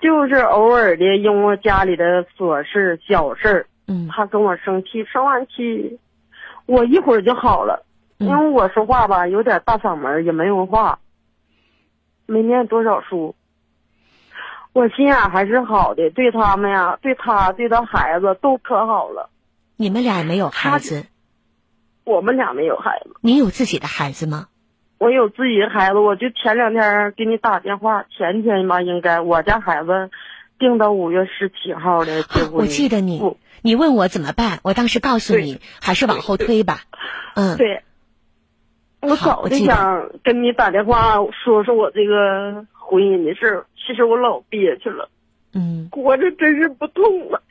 就是偶尔的，因为家里的琐事、小事嗯，他跟我生气，生完气，我一会儿就好了。因为我说话吧，有点大嗓门，也没文化，没念多少书。我心眼还是好的，对他们呀，对他，对他孩子都可好了。你们俩没有孩子？我们俩没有孩子。你有自己的孩子吗？我有自己的孩子，我就前两天给你打电话，前天吧应该，我家孩子定到五月十七号的结婚。我记得你，你问我怎么办，我当时告诉你还是往后推吧。嗯，对。我早就想跟你打电话说说我这个婚姻的事儿，其实我老憋屈了。嗯。活着真是不痛了。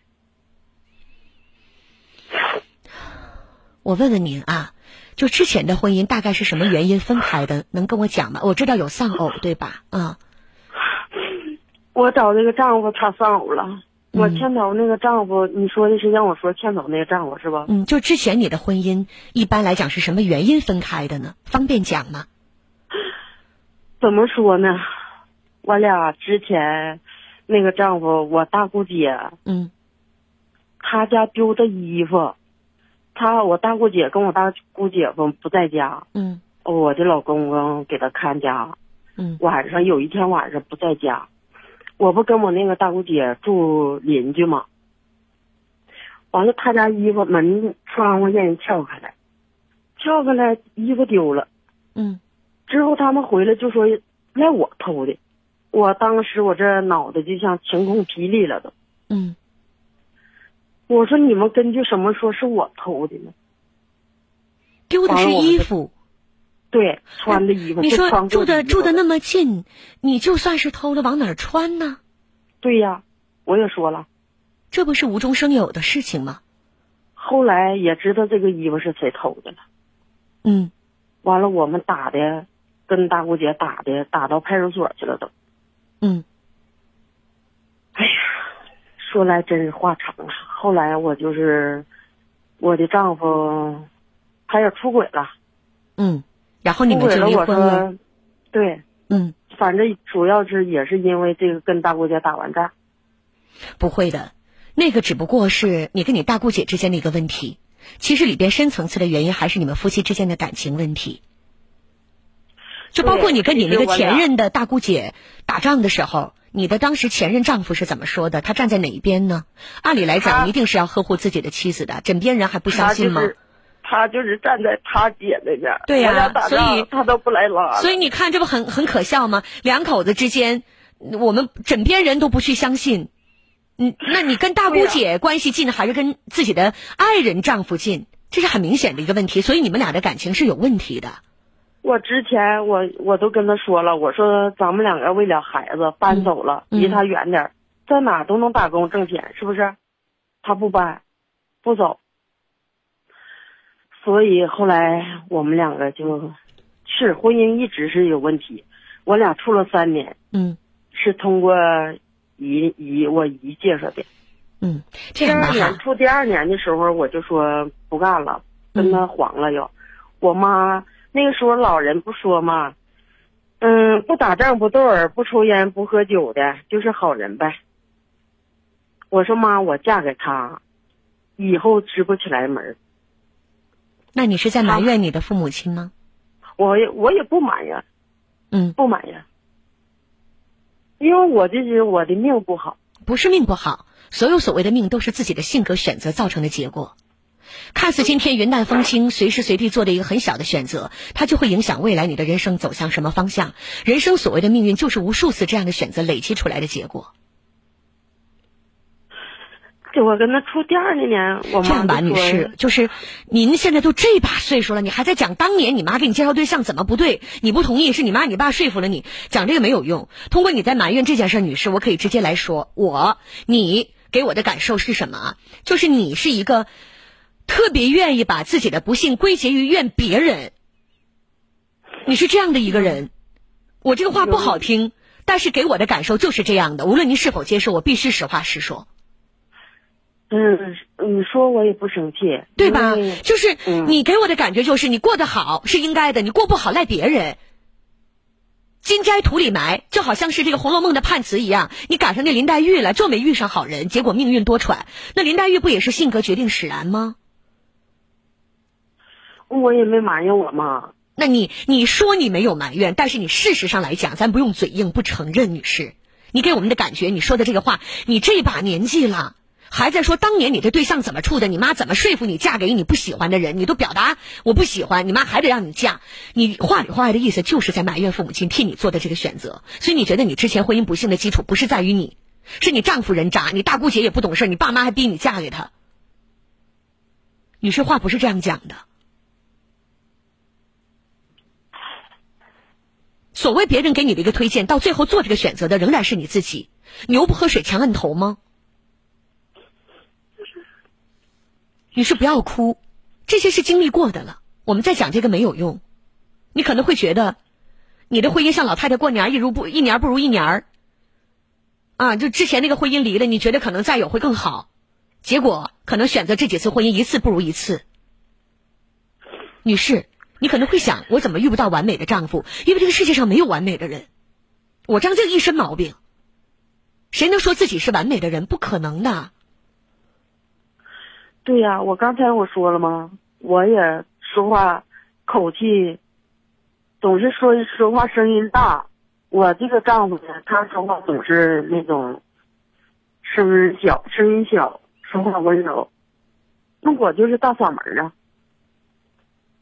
我问问您啊。就之前的婚姻大概是什么原因分开的？能跟我讲吗？我知道有丧偶，对吧？啊，我找那个丈夫他丧偶了。我牵头那个丈夫，你说的是让我说牵头那个丈夫是吧？嗯，就之前你的婚姻一般来讲是什么原因分开的呢？方便讲吗？怎么说呢？我俩之前那个丈夫，我大姑姐，嗯，他家丢的衣服。他我大姑姐跟我大姑姐夫不在家，嗯，我的老公公给他看家，嗯，晚上有一天晚上不在家，我不跟我那个大姑姐住邻居嘛？完了，他家衣服门窗户让人撬开来，撬开来衣服丢了，嗯，之后他们回来就说赖我偷的，我当时我这脑袋就像晴空霹雳了都，嗯。我说你们根据什么说是我偷的呢？丢的是衣服，对，穿的衣服。你说住的住的那么近，你就算是偷了，往哪儿穿呢？对呀，我也说了，这不是无中生有的事情吗？后来也知道这个衣服是谁偷的了。嗯，完了，我们打的，跟大姑姐打的，打到派出所去了都。嗯。说来真是话长了。后来我就是我的丈夫，他也出轨了。嗯，然后你们就离婚了。对，嗯，反正主要是也是因为这个跟大姑姐打完仗。不会的，那个只不过是你跟你大姑姐之间的一个问题。其实里边深层次的原因还是你们夫妻之间的感情问题。就包括你跟你那个前任的大姑姐打仗的时候。你的当时前任丈夫是怎么说的？他站在哪一边呢？按理来讲，一定是要呵护自己的妻子的。枕边人还不相信吗？他就是站在他姐那边。对呀，所以他都不来拉。所以你看，这不很很可笑吗？两口子之间，我们枕边人都不去相信。嗯，那你跟大姑姐关系近，还是跟自己的爱人丈夫近？这是很明显的一个问题。所以你们俩的感情是有问题的。我之前我我都跟他说了，我说咱们两个为了孩子搬走了，离他远点，在哪都能打工挣钱，是不是？他不搬，不走，所以后来我们两个就，是婚姻一直是有问题。我俩处了三年，嗯，是通过姨姨我姨介绍的，嗯，第二年处第二年的时候，我就说不干了，跟他黄了又，我妈。那个时候老人不说嘛，嗯，不打仗不斗耳不抽烟不喝酒的，就是好人呗。我说妈，我嫁给他，以后支不起来门。那你是在埋怨你的父母亲吗？我也我也不埋怨，嗯，不埋怨，因为我这是我的命不好，不是命不好，所有所谓的命都是自己的性格选择造成的结果。看似今天云淡风轻，随时随地做的一个很小的选择，它就会影响未来你的人生走向什么方向。人生所谓的命运，就是无数次这样的选择累积出来的结果。就我跟他处第二年，我这样吧，女士，就是您现在都这把岁数了，你还在讲当年你妈给你介绍对象怎么不对？你不同意，是你妈你爸说服了你，讲这个没有用。通过你在埋怨这件事，女士，我可以直接来说，我你给我的感受是什么？就是你是一个。特别愿意把自己的不幸归结于怨别人，你是这样的一个人。我这个话不好听，但是给我的感受就是这样的。无论您是否接受，我必须实话实说。嗯，你说我也不生气，对吧？就是你给我的感觉就是你过得好是应该的，你过不好赖别人。金摘土里埋，就好像是这个《红楼梦》的判词一样，你赶上那林黛玉了，就没遇上好人，结果命运多舛。那林黛玉不也是性格决定使然吗？我也没埋怨我妈。那你你说你没有埋怨，但是你事实上来讲，咱不用嘴硬不承认，女士，你给我们的感觉，你说的这个话，你这把年纪了，还在说当年你这对象怎么处的，你妈怎么说服你嫁给你不喜欢的人，你都表达我不喜欢，你妈还得让你嫁，你话里话外的意思就是在埋怨父母亲替你做的这个选择，所以你觉得你之前婚姻不幸的基础不是在于你，是你丈夫人渣，你大姑姐也不懂事，你爸妈还逼你嫁给他，女士话不是这样讲的。所谓别人给你的一个推荐，到最后做这个选择的仍然是你自己。牛不喝水强摁头吗？女士不要哭，这些是经历过的了。我们再讲这个没有用。你可能会觉得，你的婚姻像老太太过年，一如不一年不如一年儿。啊，就之前那个婚姻离了，你觉得可能再有会更好，结果可能选择这几次婚姻一次不如一次。女士。你可能会想，我怎么遇不到完美的丈夫？因为这个世界上没有完美的人。我张静一身毛病，谁能说自己是完美的人？不可能的。对呀，我刚才我说了吗？我也说话口气总是说说话声音大。我这个丈夫呢，他说话总是那种声音小，声音小，说话温柔。那我就是大嗓门啊。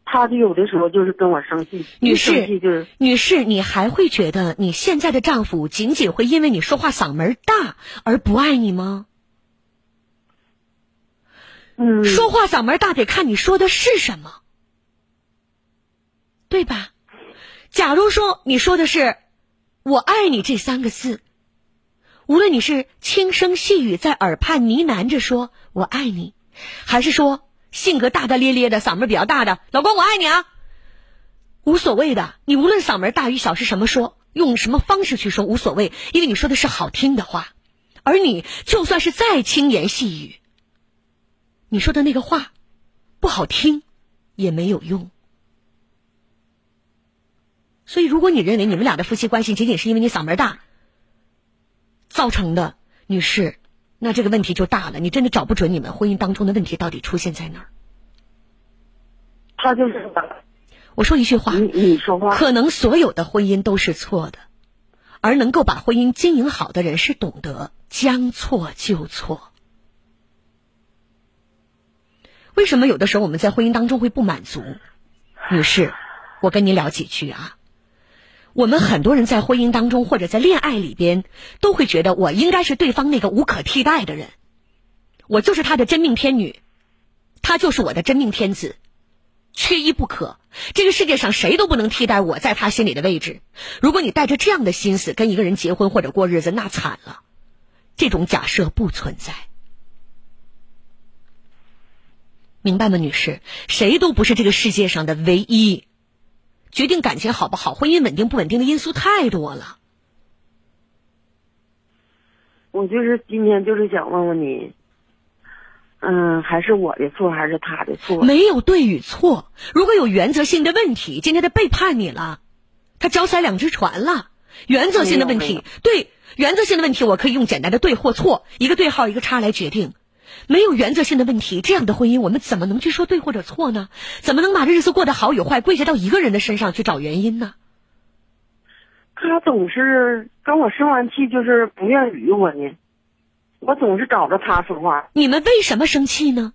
他就有的时候就是跟我生气，女士，就是女士，你还会觉得你现在的丈夫仅仅会因为你说话嗓门大而不爱你吗？嗯，说话嗓门大得看你说的是什么，对吧？假如说你说的是“我爱你”这三个字，无论你是轻声细语在耳畔呢喃着说“我爱你”，还是说。性格大大咧咧的，嗓门比较大的老公，我爱你啊，无所谓的。你无论嗓门大与小是什么说，用什么方式去说无所谓，因为你说的是好听的话。而你就算是再轻言细语，你说的那个话不好听也没有用。所以，如果你认为你们俩的夫妻关系仅仅是因为你嗓门大造成的，女士。那这个问题就大了，你真的找不准你们婚姻当中的问题到底出现在哪儿。他就是，我说一句话，你你说话，可能所有的婚姻都是错的，而能够把婚姻经营好的人是懂得将错就错。为什么有的时候我们在婚姻当中会不满足？女士，我跟您聊几句啊。我们很多人在婚姻当中或者在恋爱里边，都会觉得我应该是对方那个无可替代的人，我就是他的真命天女，他就是我的真命天子，缺一不可。这个世界上谁都不能替代我在他心里的位置。如果你带着这样的心思跟一个人结婚或者过日子，那惨了。这种假设不存在，明白吗，女士？谁都不是这个世界上的唯一。决定感情好不好、婚姻稳定不稳定的因素太多了。我就是今天就是想问问你，嗯，还是我的错还是他的错？没有对与错。如果有原则性的问题，今天他背叛你了，他脚踩两只船了，原则性的问题，对原则性的问题，我可以用简单的对或错，一个对号一个叉来决定。没有原则性的问题，这样的婚姻，我们怎么能去说对或者错呢？怎么能把日子过得好与坏归结到一个人的身上去找原因呢？他总是跟我生完气，就是不愿理我呢。我总是找着他说话。你们为什么生气呢？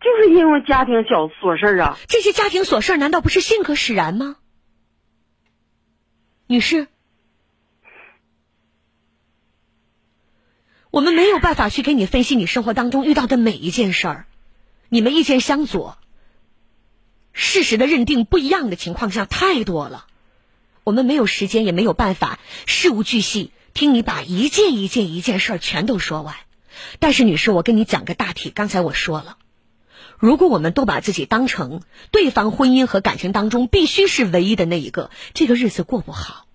就是因为家庭小琐事啊。这些家庭琐事难道不是性格使然吗？女士，我们没有办法去给你分析你生活当中遇到的每一件事儿。你们意见相左，事实的认定不一样的情况下太多了。我们没有时间，也没有办法事无巨细听你把一件一件一件事儿全都说完。但是，女士，我跟你讲个大体。刚才我说了，如果我们都把自己当成对方婚姻和感情当中必须是唯一的那一个，这个日子过不好。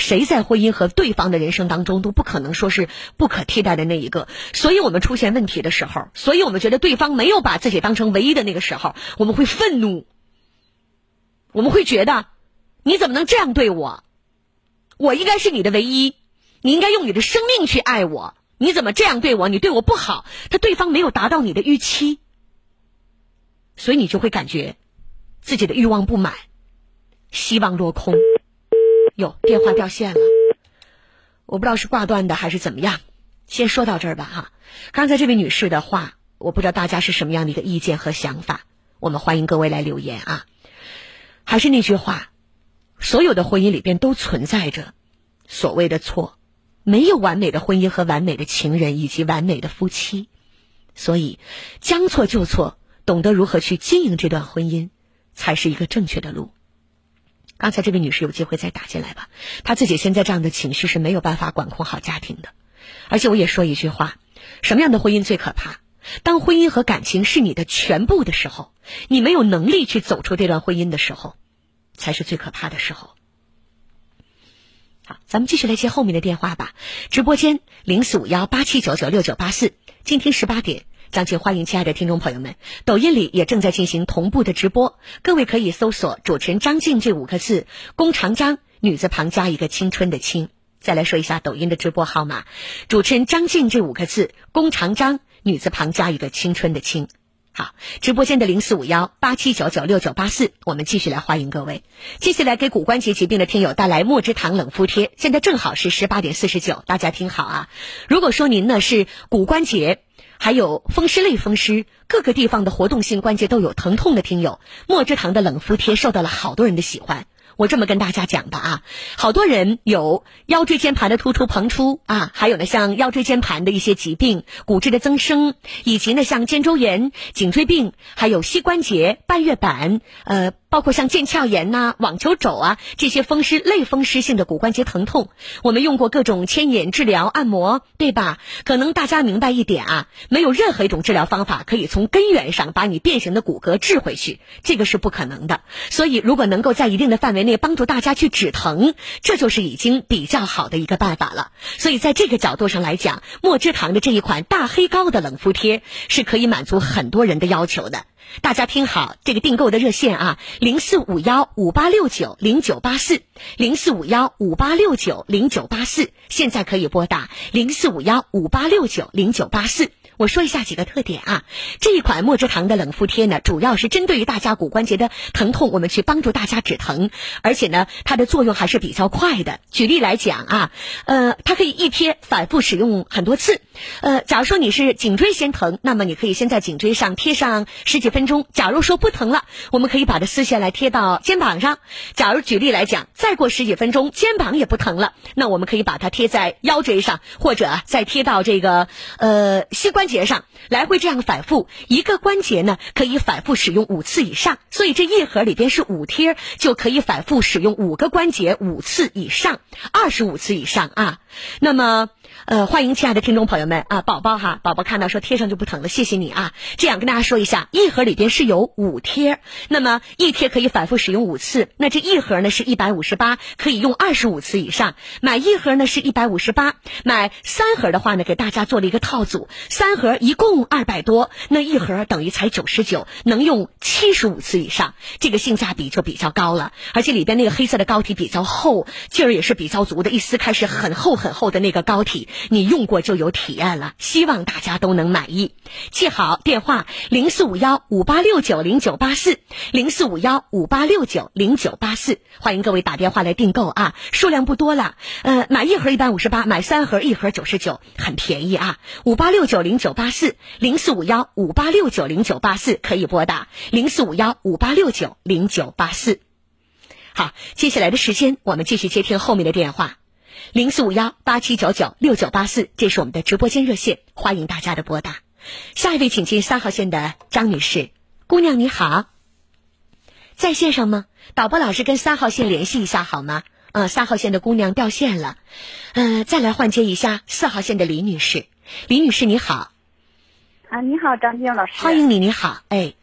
谁在婚姻和对方的人生当中都不可能说是不可替代的那一个。所以我们出现问题的时候，所以我们觉得对方没有把自己当成唯一的那个时候，我们会愤怒，我们会觉得。你怎么能这样对我？我应该是你的唯一，你应该用你的生命去爱我。你怎么这样对我？你对我不好，他对方没有达到你的预期，所以你就会感觉自己的欲望不满，希望落空。哟，电话掉线了，我不知道是挂断的还是怎么样。先说到这儿吧，哈。刚才这位女士的话，我不知道大家是什么样的一个意见和想法，我们欢迎各位来留言啊。还是那句话。所有的婚姻里边都存在着所谓的错，没有完美的婚姻和完美的情人以及完美的夫妻，所以将错就错，懂得如何去经营这段婚姻，才是一个正确的路。刚才这位女士有机会再打进来吧，她自己现在这样的情绪是没有办法管控好家庭的，而且我也说一句话：什么样的婚姻最可怕？当婚姻和感情是你的全部的时候，你没有能力去走出这段婚姻的时候。才是最可怕的时候。好，咱们继续来接后面的电话吧。直播间零四五幺八七九九六九八四，今天十八点，张静欢迎亲爱的听众朋友们。抖音里也正在进行同步的直播，各位可以搜索“主持人张静”这五个字，弓长张，女字旁加一个青春的青。再来说一下抖音的直播号码：主持人张静这五个字，弓长张，女字旁加一个青春的青。好，直播间的零四五幺八七九九六九八四，我们继续来欢迎各位。接下来给骨关节疾病的听友带来墨之糖冷敷贴，现在正好是十八点四十九，大家听好啊！如果说您呢是骨关节，还有风湿类风湿，各个地方的活动性关节都有疼痛的听友，莫之堂的冷敷贴受到了好多人的喜欢。我这么跟大家讲的啊，好多人有腰椎间盘的突出膨出啊，还有呢像腰椎间盘的一些疾病、骨质的增生，以及呢像肩周炎、颈椎病，还有膝关节、半月板，呃。包括像腱鞘炎呐、网球肘啊这些风湿类风湿性的骨关节疼痛，我们用过各种牵引治疗、按摩，对吧？可能大家明白一点啊，没有任何一种治疗方法可以从根源上把你变形的骨骼治回去，这个是不可能的。所以，如果能够在一定的范围内帮助大家去止疼，这就是已经比较好的一个办法了。所以，在这个角度上来讲，莫之堂的这一款大黑膏的冷敷贴是可以满足很多人的要求的。大家听好，这个订购的热线啊，零四五幺五八六九零九八四，零四五幺五八六九零九八四，现在可以拨打零四五幺五八六九零九八四。我说一下几个特点啊，这一款莫之堂的冷敷贴呢，主要是针对于大家骨关节的疼痛，我们去帮助大家止疼，而且呢，它的作用还是比较快的。举例来讲啊，呃，它可以一贴反复使用很多次。呃，假如说你是颈椎先疼，那么你可以先在颈椎上贴上十几分钟。假如说不疼了，我们可以把它撕下来贴到肩膀上。假如举例来讲，再过十几分钟肩膀也不疼了，那我们可以把它贴在腰椎上，或者再贴到这个呃膝关。节上来回这样反复，一个关节呢可以反复使用五次以上，所以这一盒里边是五贴，就可以反复使用五个关节五次以上，二十五次以上啊。那么。呃，欢迎亲爱的听众朋友们啊，宝宝哈，宝宝看到说贴上就不疼了，谢谢你啊。这样跟大家说一下，一盒里边是有五贴，那么一贴可以反复使用五次，那这一盒呢是一百五十八，可以用二十五次以上。买一盒呢是一百五十八，买三盒的话呢，给大家做了一个套组，三盒。一共二百多，那一盒等于才九十九，能用七十五次以上，这个性价比就比较高了。而且里边那个黑色的膏体比较厚，劲儿也是比较足的，一撕开是很厚很厚的那个膏体，你用过就有体验了。希望大家都能满意。记好电话：零四五幺五八六九零九八四，零四五幺五八六九零九八四，欢迎各位打电话来订购啊，数量不多了。呃，买一盒一百五十八，买三盒一盒九十九，很便宜啊。五八六九零九八四，零四五幺五八六九零九八四可以拨打零四五幺五八六九零九八四。好，接下来的时间我们继续接听后面的电话，零四五幺八七九九六九八四，这是我们的直播间热线，欢迎大家的拨打。下一位，请进三号线的张女士，姑娘你好，在线上吗？导播老师跟三号线联系一下好吗？呃，三号线的姑娘掉线了，嗯，再来换接一下四号线的李女士。李女士你好，啊，你好，张静老师，欢迎你，你好，哎，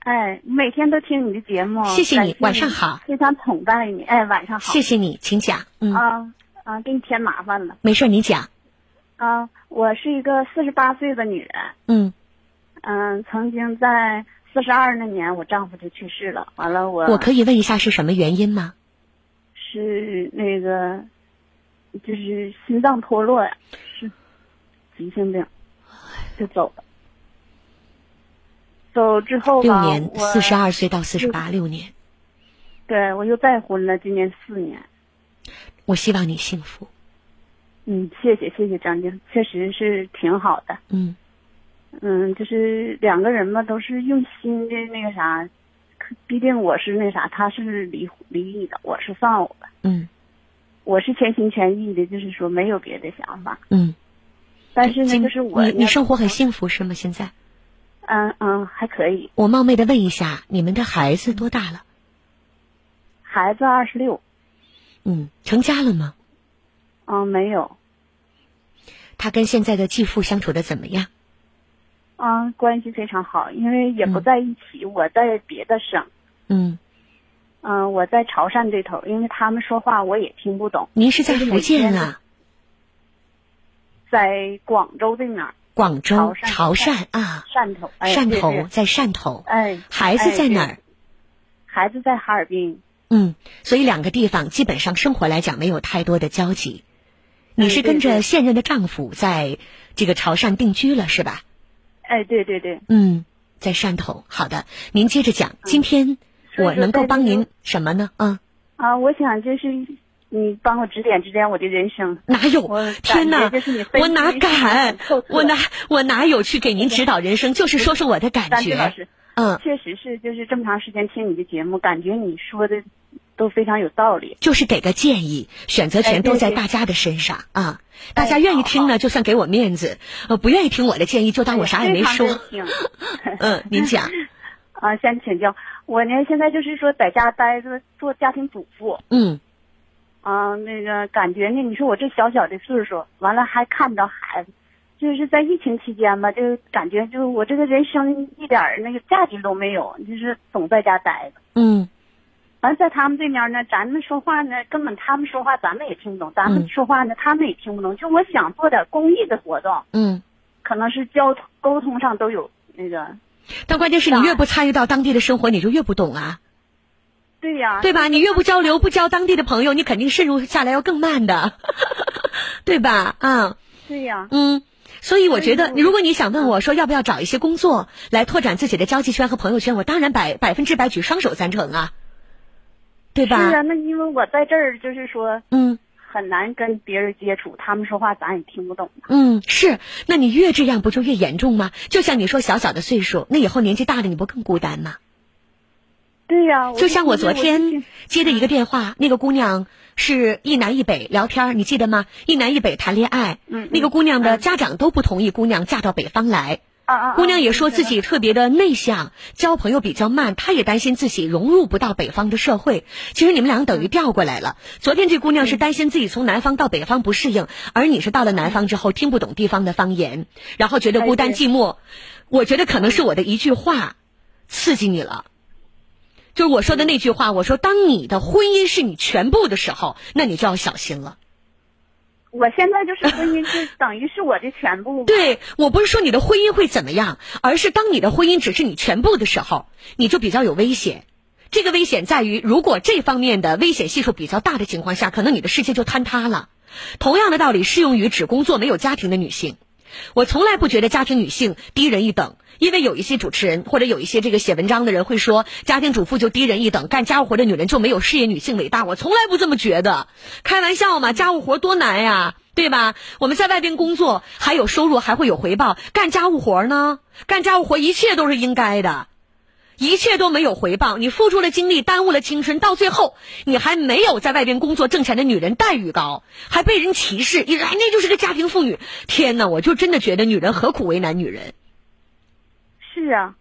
哎，每天都听你的节目，谢谢你，晚上好，非常崇拜你，哎，晚上好，谢谢你，请讲，嗯，啊啊，给你添麻烦了，没事，你讲，啊，我是一个四十八岁的女人，嗯，嗯，曾经在四十二那年，我丈夫就去世了，完了我，我可以问一下是什么原因吗？是那个，就是心脏脱落呀，是。急性病，就走了。走之后六年，四十二岁到四十八，六年。对，我又再婚了，今年四年。我希望你幸福。嗯，谢谢谢谢张静，确实是挺好的。嗯嗯，就是两个人嘛，都是用心的那个啥，毕竟我是那啥，他是离离异的，我是丧偶的。嗯，我是全心全意的，就是说没有别的想法。嗯。但是呢，就是我你你生活很幸福是吗？现在，嗯嗯，还可以。我冒昧的问一下，你们的孩子多大了？孩子二十六。嗯，成家了吗？嗯，没有。他跟现在的继父相处的怎么样？嗯，关系非常好，因为也不在一起。我在别的省。嗯。嗯，我在潮汕这头，因为他们说话我也听不懂。您是在福建啊？在广州这面，广州潮汕啊，汕头，汕头在汕头，哎，孩子在哪儿？孩子在哈尔滨。嗯，所以两个地方基本上生活来讲没有太多的交集。你是跟着现任的丈夫在这个潮汕定居了是吧？哎，对对对。嗯，在汕头。好的，您接着讲。今天我能够帮您什么呢？啊啊，我想就是。你帮我指点指点我的人生，哪有？天哪！我哪敢？我哪我哪有去给您指导人生？就是说说我的感觉。嗯，确实是，就是这么长时间听你的节目，感觉你说的都非常有道理。就是给个建议，选择权都在大家的身上啊！大家愿意听呢，就算给我面子；呃，不愿意听我的建议，就当我啥也没说。嗯，您讲。啊，先请教我呢，现在就是说在家待着做家庭主妇。嗯。啊，那个感觉呢？你说我这小小的岁数，完了还看不着孩子，就是在疫情期间吧，就感觉就我这个人生一点那个价值都没有，就是总在家待着。嗯，完在他们这面呢，咱们说话呢，根本他们说话咱们也听不懂，咱们说话呢，他们也听不懂。就我想做点公益的活动，嗯，可能是交通沟通上都有那个，但关键是你越不参与到当地的生活，你就越不懂啊。对呀，对吧？你越不交流，不交当地的朋友，你肯定渗入下来要更慢的，对吧？啊，对呀，嗯，所以我觉得，如果你想问我说要不要找一些工作来拓展自己的交际圈和朋友圈，我当然百百分之百举双手赞成啊，对吧？是啊，那因为我在这儿就是说，嗯，很难跟别人接触，他们说话咱也听不懂。嗯，是，那你越这样，不就越严重吗？就像你说小小的岁数，那以后年纪大了，你不更孤单吗？对呀，就像我昨天接的一个电话，那个姑娘是一南一北聊天，你记得吗？一南一北谈恋爱，嗯，那个姑娘的家长都不同意姑娘嫁到北方来，啊啊，姑娘也说自己特别的内向，交朋友比较慢，她也担心自己融入不到北方的社会。其实你们俩等于调过来了。昨天这姑娘是担心自己从南方到北方不适应，而你是到了南方之后听不懂地方的方言，然后觉得孤单寂寞。我觉得可能是我的一句话刺激你了。就是我说的那句话，我说当你的婚姻是你全部的时候，那你就要小心了。我现在就是婚姻，就等于是我的全部。对我不是说你的婚姻会怎么样，而是当你的婚姻只是你全部的时候，你就比较有危险。这个危险在于，如果这方面的危险系数比较大的情况下，可能你的世界就坍塌了。同样的道理适用于只工作没有家庭的女性。我从来不觉得家庭女性低人一等，因为有一些主持人或者有一些这个写文章的人会说，家庭主妇就低人一等，干家务活的女人就没有事业女性伟大。我从来不这么觉得，开玩笑嘛，家务活多难呀，对吧？我们在外边工作还有收入，还会有回报，干家务活呢？干家务活一切都是应该的。一切都没有回报，你付出了精力，耽误了青春，到最后你还没有在外边工作挣钱的女人待遇高，还被人歧视，你人家就是个家庭妇女。天哪，我就真的觉得女人何苦为难女人？是啊，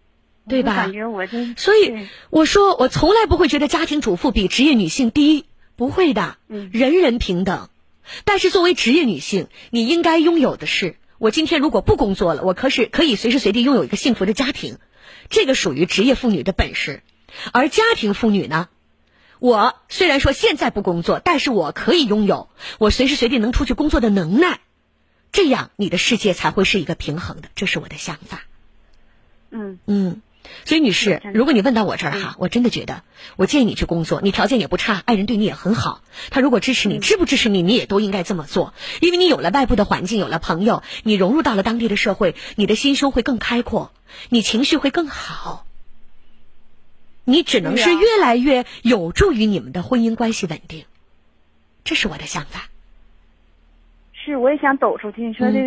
对吧？感觉我真，所以我说，我从来不会觉得家庭主妇比职业女性低，不会的，人人平等。但是作为职业女性，你应该拥有的是，我今天如果不工作了，我可是可以随时随地拥有一个幸福的家庭。这个属于职业妇女的本事，而家庭妇女呢？我虽然说现在不工作，但是我可以拥有我随时随地能出去工作的能耐，这样你的世界才会是一个平衡的。这是我的想法。嗯嗯，所以女士，如果你问到我这儿哈，我真的觉得，我建议你去工作，你条件也不差，爱人对你也很好，他如果支持你，支不支持你，你也都应该这么做，因为你有了外部的环境，有了朋友，你融入到了当地的社会，你的心胸会更开阔。你情绪会更好，你只能是越来越有助于你们的婚姻关系稳定，这是我的想法。是，我也想走出去。你说的。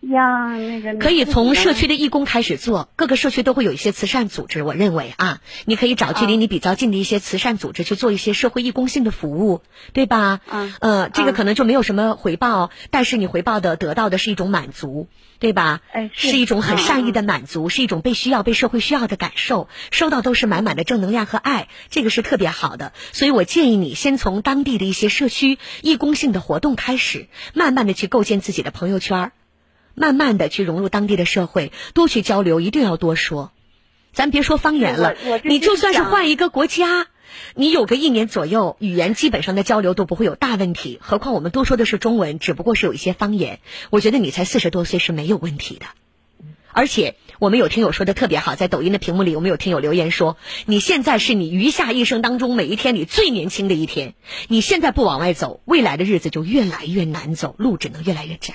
让那个可以从社区的义工开始做，各个社区都会有一些慈善组织。我认为啊，你可以找距离你比较近的一些慈善组织去做一些社会义工性的服务，对吧？嗯，呃，这个可能就没有什么回报，但是你回报的得到的是一种满足，对吧？哎，是一种很善意的满足，是一种被需要、被社会需要的感受，收到都是满满的正能量和爱，这个是特别好的。所以我建议你先从当地的一些社区义工性的活动开始，慢慢的去构建自己的朋友圈。慢慢的去融入当地的社会，多去交流，一定要多说。咱别说方言了，你就算是换一个国家，你有个一年左右，语言基本上的交流都不会有大问题。何况我们多说的是中文，只不过是有一些方言。我觉得你才四十多岁是没有问题的。而且我们有听友说的特别好，在抖音的屏幕里，我们有听友留言说：“你现在是你余下一生当中每一天里最年轻的一天。你现在不往外走，未来的日子就越来越难走，路只能越来越窄。”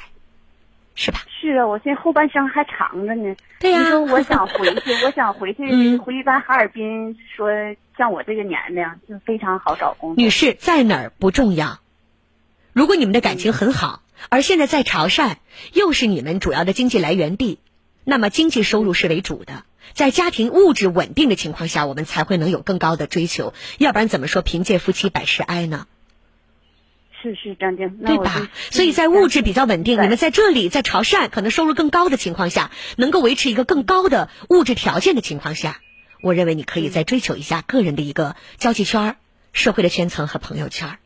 是吧？是啊，我现在后半生还长着呢。对呀，你说我想回去，我想回去 回咱哈尔滨，说像我这个年龄就非常好找工作。女士在哪儿不重要，如果你们的感情很好，而现在在潮汕又是你们主要的经济来源地，那么经济收入是为主的，在家庭物质稳定的情况下，我们才会能有更高的追求。要不然怎么说贫贱夫妻百事哀呢？是是张静，对吧？所以在物质比较稳定，你们在这里在潮汕可能收入更高的情况下，能够维持一个更高的物质条件的情况下，我认为你可以再追求一下个人的一个交际圈、社会的圈层和朋友圈，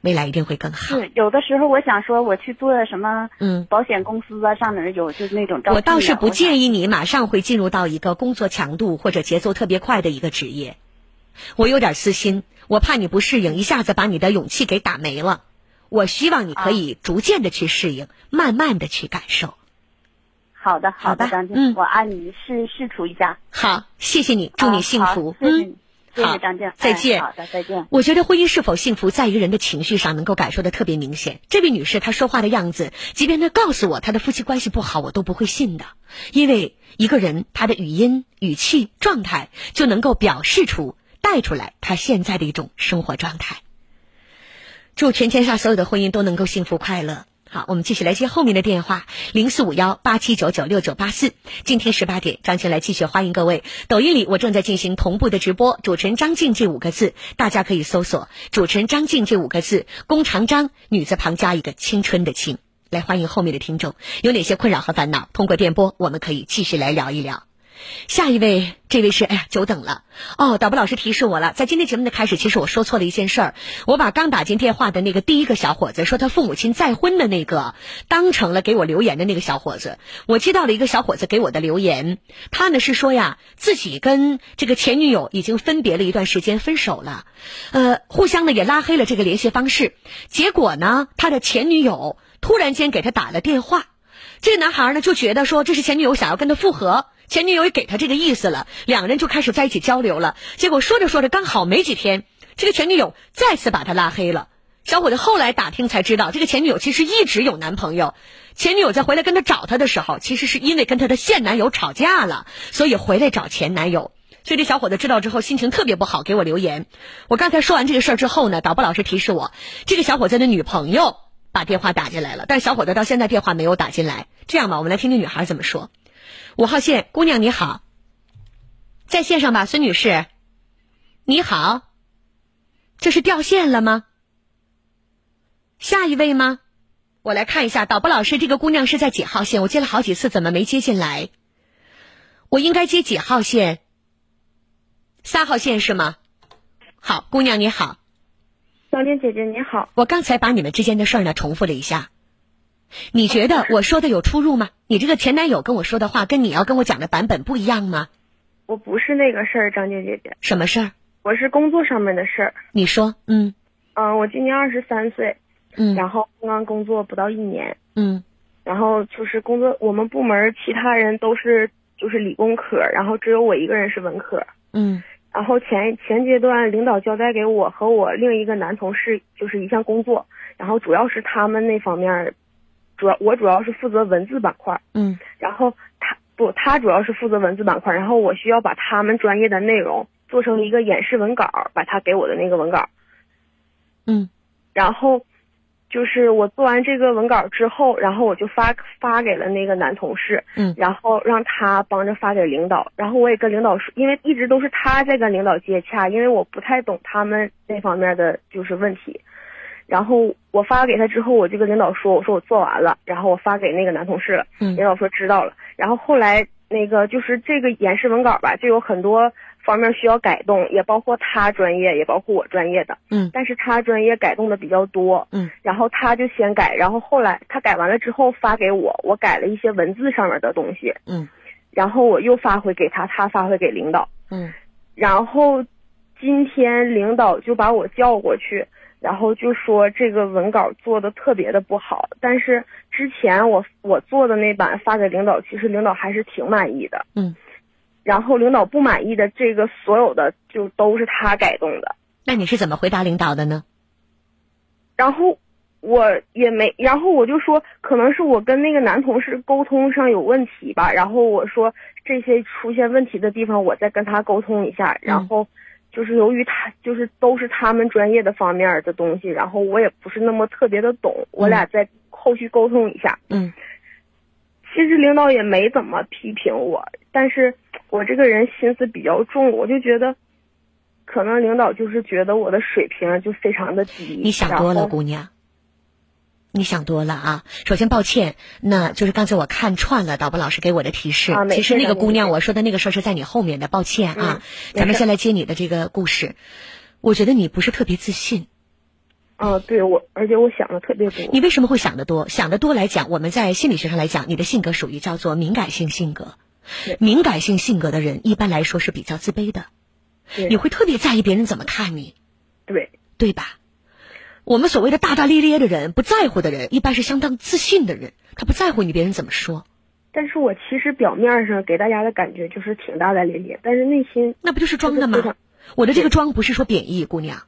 未来一定会更好。是有的时候我想说我去做什么，嗯，保险公司啊，上哪儿有就是那种招我倒是不建议你马上会进入到一个工作强度或者节奏特别快的一个职业，我有点私心，我怕你不适应，一下子把你的勇气给打没了。我希望你可以逐渐的去适应，慢慢的去感受。好的，好的，张静，嗯，我按你试试处一下。好，谢谢你，祝你幸福。嗯，谢谢张静，再见。好的，再见。我觉得婚姻是否幸福，在一个人的情绪上能够感受的特别明显。这位女士她说话的样子，即便她告诉我她的夫妻关系不好，我都不会信的，因为一个人他的语音、语气、状态就能够表示出、带出来他现在的一种生活状态。祝全天下所有的婚姻都能够幸福快乐。好，我们继续来接后面的电话，零四五幺八七九九六九八四。今天十八点，张静来继续欢迎各位。抖音里我正在进行同步的直播，主持人张静这五个字，大家可以搜索“主持人张静”这五个字，弓长张，女字旁加一个青春的青，来欢迎后面的听众。有哪些困扰和烦恼？通过电波，我们可以继续来聊一聊。下一位，这位是哎呀，久等了哦。导播老师提示我了，在今天节目的开始，其实我说错了一件事儿，我把刚打进电话的那个第一个小伙子说他父母亲再婚的那个，当成了给我留言的那个小伙子。我接到了一个小伙子给我的留言，他呢是说呀，自己跟这个前女友已经分别了一段时间，分手了，呃，互相呢也拉黑了这个联系方式。结果呢，他的前女友。突然间给他打了电话。这个男孩呢就觉得说这是前女友想要跟他复合，前女友也给他这个意思了，两个人就开始在一起交流了。结果说着说着，刚好没几天，这个前女友再次把他拉黑了。小伙子后来打听才知道，这个前女友其实一直有男朋友。前女友在回来跟他找他的时候，其实是因为跟他的现男友吵架了，所以回来找前男友。所以这小伙子知道之后，心情特别不好，给我留言。我刚才说完这个事儿之后呢，导播老师提示我，这个小伙子的女朋友把电话打进来了，但小伙子到现在电话没有打进来。这样吧，我们来听听女孩怎么说。五号线姑娘你好，在线上吧，孙女士，你好，这是掉线了吗？下一位吗？我来看一下，导播老师，这个姑娘是在几号线？我接了好几次，怎么没接进来？我应该接几号线？三号线是吗？好，姑娘你好，小玲姐姐你好。我刚才把你们之间的事儿呢重复了一下，你觉得我说的有出入吗？你这个前男友跟我说的话，跟你要跟我讲的版本不一样吗？我不是那个事儿，张静姐姐。什么事儿？我是工作上面的事儿。你说，嗯。嗯，我今年二十三岁。嗯，然后刚刚工作不到一年，嗯，然后就是工作，我们部门其他人都是就是理工科，然后只有我一个人是文科，嗯，然后前前阶段领导交代给我和我另一个男同事就是一项工作，然后主要是他们那方面，主要我主要是负责文字板块，嗯，然后他不他主要是负责文字板块，然后我需要把他们专业的内容做成一个演示文稿，把他给我的那个文稿，嗯，然后。就是我做完这个文稿之后，然后我就发发给了那个男同事，嗯，然后让他帮着发给领导，然后我也跟领导说，因为一直都是他在跟领导接洽，因为我不太懂他们那方面的就是问题，然后我发给他之后，我就跟领导说，我说我做完了，然后我发给那个男同事了，嗯，领导说知道了，然后后来那个就是这个演示文稿吧，就有很多。方面需要改动，也包括他专业，也包括我专业的。嗯，但是他专业改动的比较多。嗯，然后他就先改，然后后来他改完了之后发给我，我改了一些文字上面的东西。嗯，然后我又发回给他，他发回给领导。嗯，然后今天领导就把我叫过去，然后就说这个文稿做的特别的不好，但是之前我我做的那版发给领导，其实领导还是挺满意的。嗯。然后领导不满意的这个所有的就都是他改动的，那你是怎么回答领导的呢？然后我也没，然后我就说可能是我跟那个男同事沟通上有问题吧，然后我说这些出现问题的地方我再跟他沟通一下，然后就是由于他就是都是他们专业的方面的东西，然后我也不是那么特别的懂，我俩再后续沟通一下。嗯，其实领导也没怎么批评我，但是。我这个人心思比较重，我就觉得，可能领导就是觉得我的水平就非常的低。你想多了，姑娘。你想多了啊！首先抱歉，那就是刚才我看串了导播老师给我的提示。其实那个姑娘我说的那个事儿是在你后面的，抱歉啊。咱们先来接你的这个故事。我觉得你不是特别自信。哦，对我，而且我想的特别多。你为什么会想的多？想的多来讲，我们在心理学上来讲，你的性格属于叫做敏感性性格。敏感性性格的人一般来说是比较自卑的，你会特别在意别人怎么看你，对对吧？我们所谓的大大咧咧的人，不在乎的人，一般是相当自信的人，他不在乎你别人怎么说。但是我其实表面上给大家的感觉就是挺大大咧咧，但是内心那不就是装的吗？我的这个装不是说贬义，姑娘，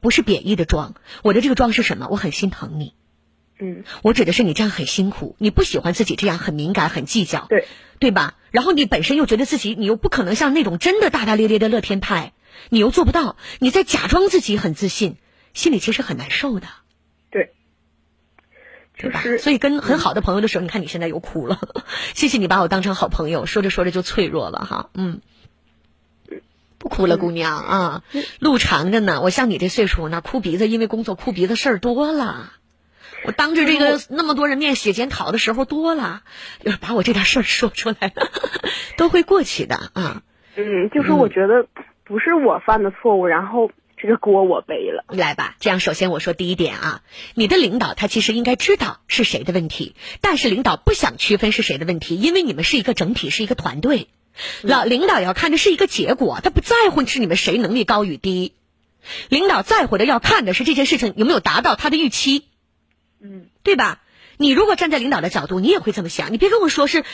不是贬义的装，我的这个装是什么？我很心疼你。嗯，我指的是你这样很辛苦，你不喜欢自己这样很敏感、很计较，对对吧？然后你本身又觉得自己，你又不可能像那种真的大大咧咧的乐天派，你又做不到，你在假装自己很自信，心里其实很难受的，对，对吧？所以跟很好的朋友的时候，你看你现在又哭了，谢谢你把我当成好朋友，说着说着就脆弱了哈，嗯，不哭了，姑娘啊，路长着呢，我像你这岁数，呢哭鼻子，因为工作哭鼻子事儿多了。我当着这个那么多人面写检讨的时候多了，就是把我这点事儿说出来，都会过去的啊。嗯，就是我觉得不是我犯的错误，然后这个锅我背了。来吧，这样首先我说第一点啊，你的领导他其实应该知道是谁的问题，但是领导不想区分是谁的问题，因为你们是一个整体，是一个团队。老领导要看的是一个结果，他不在乎是你们谁能力高与低，领导在乎的要看的是这件事情有没有达到他的预期。嗯，对吧？你如果站在领导的角度，你也会这么想。你别跟我说是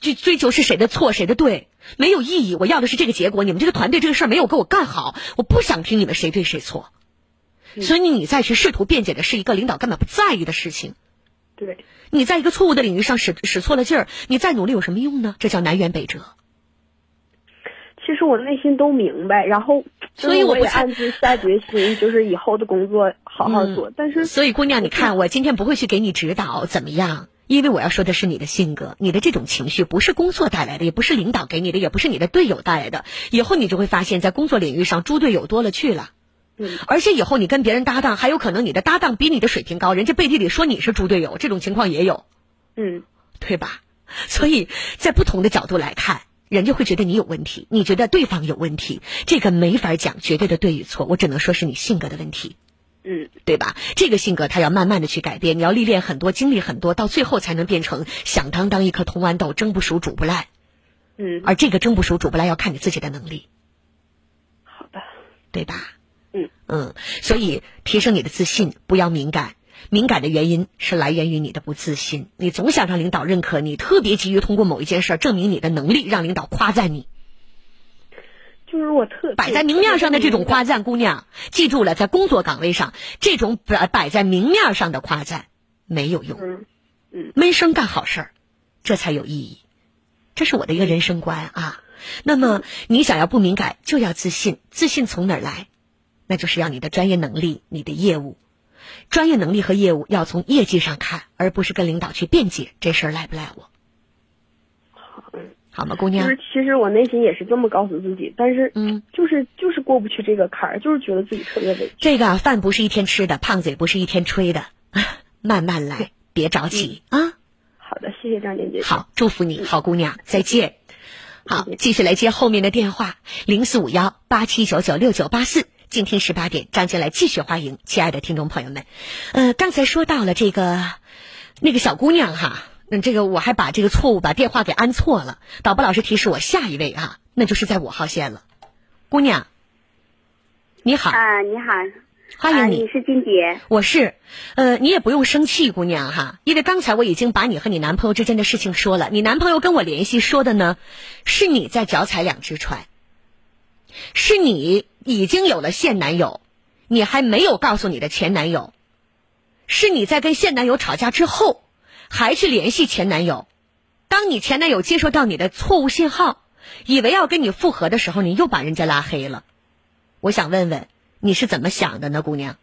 追追求是谁的错谁的对，没有意义。我要的是这个结果。你们这个团队这个事儿没有给我干好，我不想听你们谁对谁错。所以你再去试图辩解的是一个领导根本不在意的事情。对，你在一个错误的领域上使使错了劲儿，你再努力有什么用呢？这叫南辕北辙。其实我内心都明白，然后所以我也暗自下决心，就是以后的工作好好做。但是，所以姑娘，你看，我今天不会去给你指导怎么样，因为我要说的是你的性格，你的这种情绪不是工作带来的，也不是领导给你的，也不是你的队友带来的。以后你就会发现，在工作领域上，猪队友多了去了。嗯，而且以后你跟别人搭档，还有可能你的搭档比你的水平高，人家背地里说你是猪队友，这种情况也有。嗯，对吧？所以在不同的角度来看。人家会觉得你有问题，你觉得对方有问题，这个没法讲绝对的对与错，我只能说是你性格的问题，嗯，对吧？这个性格他要慢慢的去改变，你要历练很多，经历很多，到最后才能变成响当当一颗铜豌豆，蒸不熟煮不烂，嗯，而这个蒸不熟煮不烂要看你自己的能力，好的，对吧？嗯嗯，所以提升你的自信，不要敏感。敏感的原因是来源于你的不自信，你总想让领导认可你，特别急于通过某一件事证明你的能力，让领导夸赞你。就是我特摆在明面上的这种夸赞，姑娘记住了，在工作岗位上，这种摆摆在明面上的夸赞没有用。嗯嗯，闷声干好事儿，这才有意义。这是我的一个人生观啊。那么你想要不敏感，就要自信。自信从哪儿来？那就是要你的专业能力，你的业务。专业能力和业务要从业绩上看，而不是跟领导去辩解这事儿赖不赖我。好，好吗，姑娘？就是其实我内心也是这么告诉自己，但是嗯，就是就是过不去这个坎儿，就是觉得自己特别委屈。这个饭不是一天吃的，胖子也不是一天吹的，慢慢来，别着急啊。好的，谢谢张姐姐。好，祝福你，好姑娘，再见。好，继续来接后面的电话，零四五幺八七九九六九八四。今天十八点，张杰来继续欢迎亲爱的听众朋友们。呃，刚才说到了这个那个小姑娘哈，嗯，这个我还把这个错误把电话给按错了。导播老师提示我下一位哈，那就是在五号线了。姑娘，你好啊，你好，欢迎你，你是金蝶，我是，呃，你也不用生气，姑娘哈，因为刚才我已经把你和你男朋友之间的事情说了，你男朋友跟我联系说的呢，是你在脚踩两只船，是你。已经有了现男友，你还没有告诉你的前男友，是你在跟现男友吵架之后，还去联系前男友。当你前男友接收到你的错误信号，以为要跟你复合的时候，你又把人家拉黑了。我想问问你是怎么想的呢，姑娘？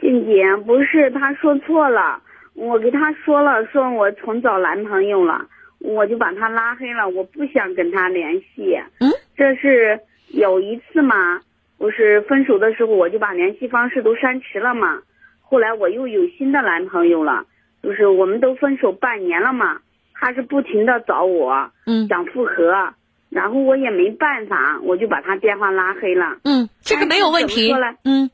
静姐，不是他说错了，我给他说了，说我重找男朋友了，我就把他拉黑了，我不想跟他联系。嗯，这是。有一次嘛，不是分手的时候，我就把联系方式都删除了嘛。后来我又有新的男朋友了，就是我们都分手半年了嘛，他是不停的找我，嗯，想复合，然后我也没办法，我就把他电话拉黑了。嗯，这个没有问题。嗯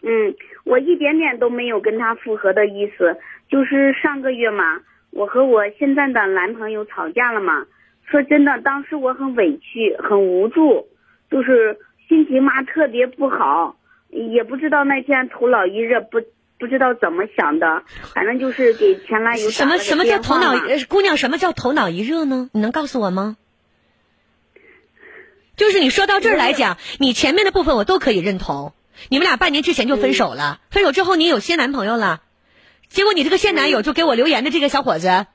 嗯，我一点点都没有跟他复合的意思，就是上个月嘛，我和我现在的男朋友吵架了嘛。说真的，当时我很委屈，很无助。就是心情嘛特别不好，也不知道那天头脑一热不不知道怎么想的，反正就是给前男友什么什么叫头脑姑娘什么叫头脑一热呢？你能告诉我吗？就是你说到这儿来讲，你前面的部分我都可以认同。你们俩半年之前就分手了，分手之后你有新男朋友了，结果你这个现男友就给我留言的这个小伙子。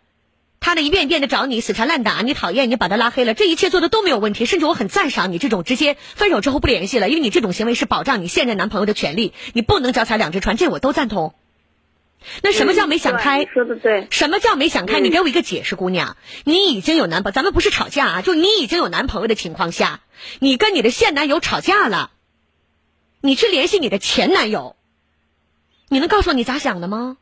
他的一遍一遍的找你死缠烂打，你讨厌你把他拉黑了，这一切做的都没有问题，甚至我很赞赏你这种直接分手之后不联系了，因为你这种行为是保障你现任男朋友的权利，你不能脚踩两只船，这我都赞同。那什么叫没想开？说的对。什么叫没想开？你给我一个解释，姑娘，你已经有男朋友，咱们不是吵架啊，就你已经有男朋友的情况下，你跟你的现男友吵架了，你去联系你的前男友，你能告诉我你咋想的吗？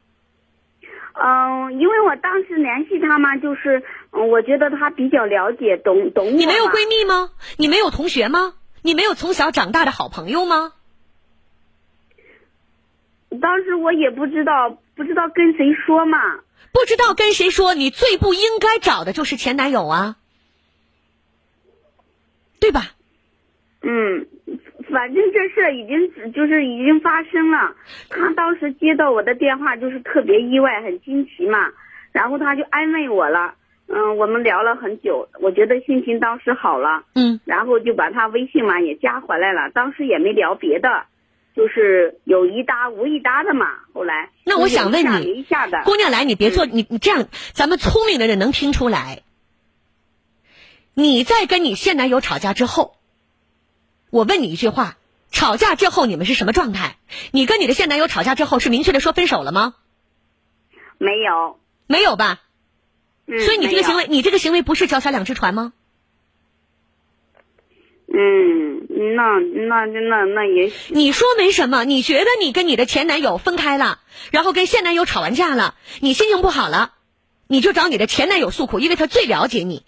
嗯，因为我当时联系他嘛，就是嗯，我觉得他比较了解，懂懂我。你没有闺蜜吗？你没有同学吗？你没有从小长大的好朋友吗？当时我也不知道，不知道跟谁说嘛。不知道跟谁说，你最不应该找的就是前男友啊，对吧？嗯，反正这事已经就是已经发生了。他当时接到我的电话，就是特别意外，很惊奇嘛。然后他就安慰我了，嗯，我们聊了很久，我觉得心情当时好了，嗯，然后就把他微信嘛也加回来了。当时也没聊别的，就是有一搭无一搭的嘛。后来那我想问你，姑娘来，你别做你你这样，咱们聪明的人能听出来。你在跟你现男友吵架之后，我问你一句话：吵架之后你们是什么状态？你跟你的现男友吵架之后是明确的说分手了吗？没有。没有吧，所以你这个行为，你这个行为不是脚踩两只船吗？嗯，那那那那也许。你说没什么，你觉得你跟你的前男友分开了，然后跟现男友吵完架了，你心情不好了，你就找你的前男友诉苦，因为他最了解你。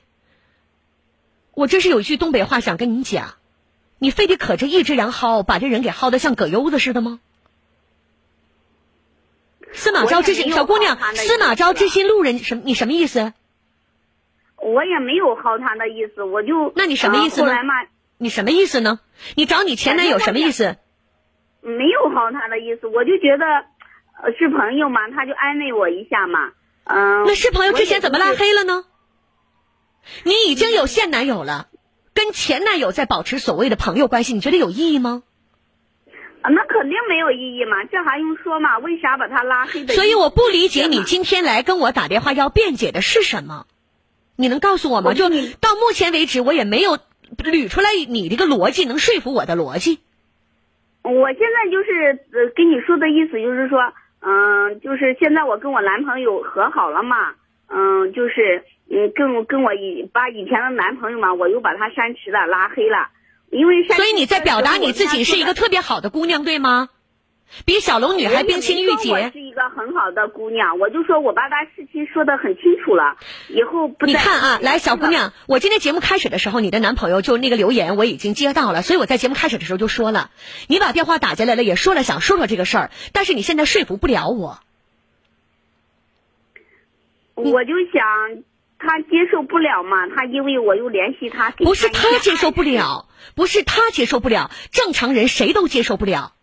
我这是有一句东北话想跟你讲，你非得可着一只羊薅，把这人给薅的像葛优子似的吗？司马昭之心，小姑娘，司马昭之心路人，什你什么意思？我也没有薅他的意思，我就那你什么意思呢？你什么意思呢？你找你前男友什么意思？没有薅他的意思，我就觉得是朋友嘛，他就安慰我一下嘛。嗯，那是朋友之前怎么拉黑了呢？你已经有现男友了，跟前男友在保持所谓的朋友关系，你觉得有意义吗？啊那肯定没有意义嘛，这还用说嘛？为啥把他拉黑的？所以我不理解你今天来跟我打电话要辩解的是什么？你能告诉我吗？就到目前为止，我也没有捋出来你这个逻辑能说服我的逻辑。我现在就是呃跟你说的意思就是说，嗯，就是现在我跟我男朋友和好了嘛，嗯，就是嗯跟跟我以把以前的男朋友嘛，我又把他删除了，拉黑了。因为所以你在表达你自己是一个特别好的姑娘，对吗？比小龙女还冰清玉洁。我是一个很好的姑娘，我就说我把她事情说的很清楚了，以后不。你看啊，来，小姑娘，我今天节目开始的时候，你的男朋友就那个留言我已经接到了，所以我在节目开始的时候就说了，你把电话打进来了，也说了想说说这个事儿，但是你现在说服不了我。我就想。他接受不了嘛？他因为我又联系他，不是他接受不了，不是他接受不了，正常人谁都接受不了。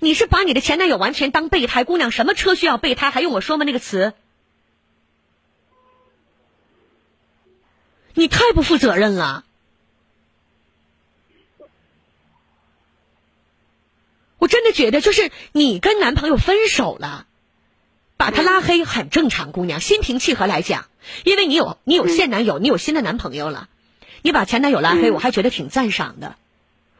你是把你的前男友完全当备胎姑娘？什么车需要备胎？还用我说吗？那个词，你太不负责任了。我真的觉得，就是你跟男朋友分手了。把他拉黑很正常，姑娘心平气和来讲，因为你有你有现男友，你有新的男朋友了，你把前男友拉黑，我还觉得挺赞赏的。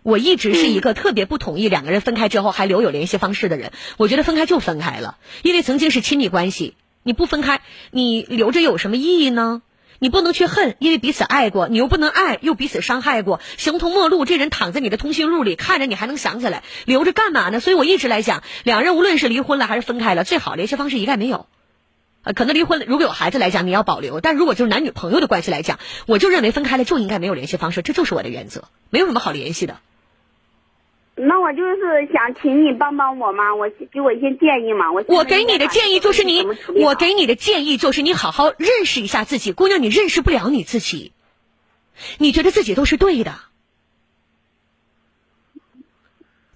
我一直是一个特别不同意两个人分开之后还留有联系方式的人，我觉得分开就分开了，因为曾经是亲密关系，你不分开，你留着有什么意义呢？你不能去恨，因为彼此爱过；你又不能爱，又彼此伤害过，形同陌路。这人躺在你的通讯录里，看着你还能想起来，留着干嘛呢？所以我一直来讲，两人无论是离婚了还是分开了，最好联系方式一概没有。呃，可能离婚了，如果有孩子来讲，你要保留；但如果就是男女朋友的关系来讲，我就认为分开了就应该没有联系方式，这就是我的原则，没有什么好联系的。那我就是想请你帮帮我嘛，我给我一些建议嘛。我我给你的建议就是你，我给你的建议就是你好好认识一下自己，姑娘，你认识不了你自己，你觉得自己都是对的，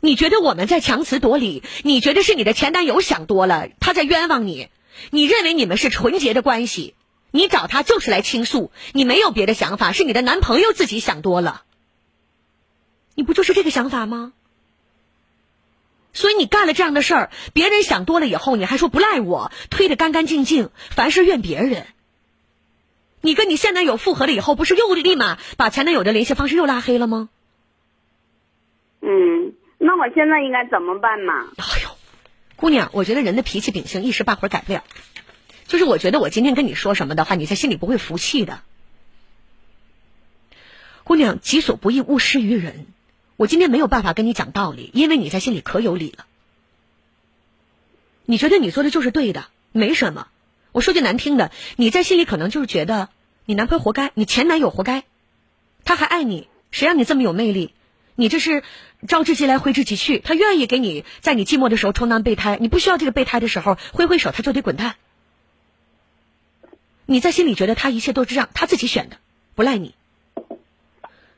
你觉得我们在强词夺理，你觉得是你的前男友想多了，他在冤枉你，你认为你们是纯洁的关系，你找他就是来倾诉，你没有别的想法，是你的男朋友自己想多了，你不就是这个想法吗？所以你干了这样的事儿，别人想多了以后，你还说不赖我，推得干干净净，凡事怨别人。你跟你现男友复合了以后，不是又立马把前男友的联系方式又拉黑了吗？嗯，那我现在应该怎么办嘛？姑娘，我觉得人的脾气秉性一时半会儿改不了。就是我觉得我今天跟你说什么的话，你在心里不会服气的。姑娘，己所不欲，勿施于人。我今天没有办法跟你讲道理，因为你在心里可有理了。你觉得你做的就是对的，没什么。我说句难听的，你在心里可能就是觉得你男朋友活该，你前男友活该，他还爱你，谁让你这么有魅力？你这是招之即来挥之即去，他愿意给你在你寂寞的时候充当备胎，你不需要这个备胎的时候挥挥手他就得滚蛋。你在心里觉得他一切都是让他自己选的，不赖你。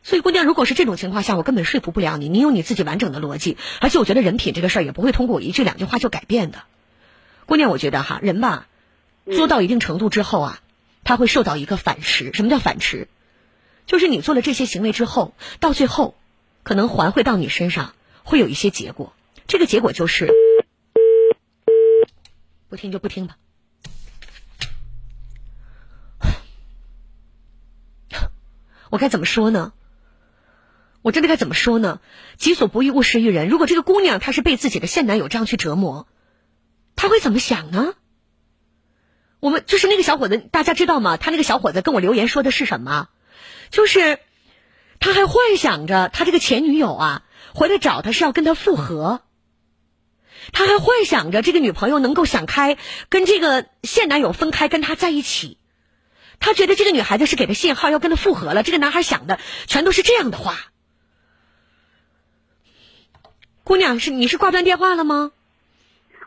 所以，姑娘，如果是这种情况下，我根本说服不了你。你有你自己完整的逻辑，而且我觉得人品这个事儿也不会通过我一句两句话就改变的。姑娘，我觉得哈，人吧，做到一定程度之后啊，他会受到一个反噬。什么叫反噬？就是你做了这些行为之后，到最后，可能还会到你身上，会有一些结果。这个结果就是，不听就不听吧。我该怎么说呢？我真的该怎么说呢？己所不欲，勿施于人。如果这个姑娘她是被自己的现男友这样去折磨，她会怎么想呢？我们就是那个小伙子，大家知道吗？他那个小伙子跟我留言说的是什么？就是他还幻想着他这个前女友啊回来找他是要跟他复合，他还幻想着这个女朋友能够想开，跟这个现男友分开，跟他在一起。他觉得这个女孩子是给他信号要跟他复合了。这个男孩想的全都是这样的话。姑娘，是你是挂断电话了吗？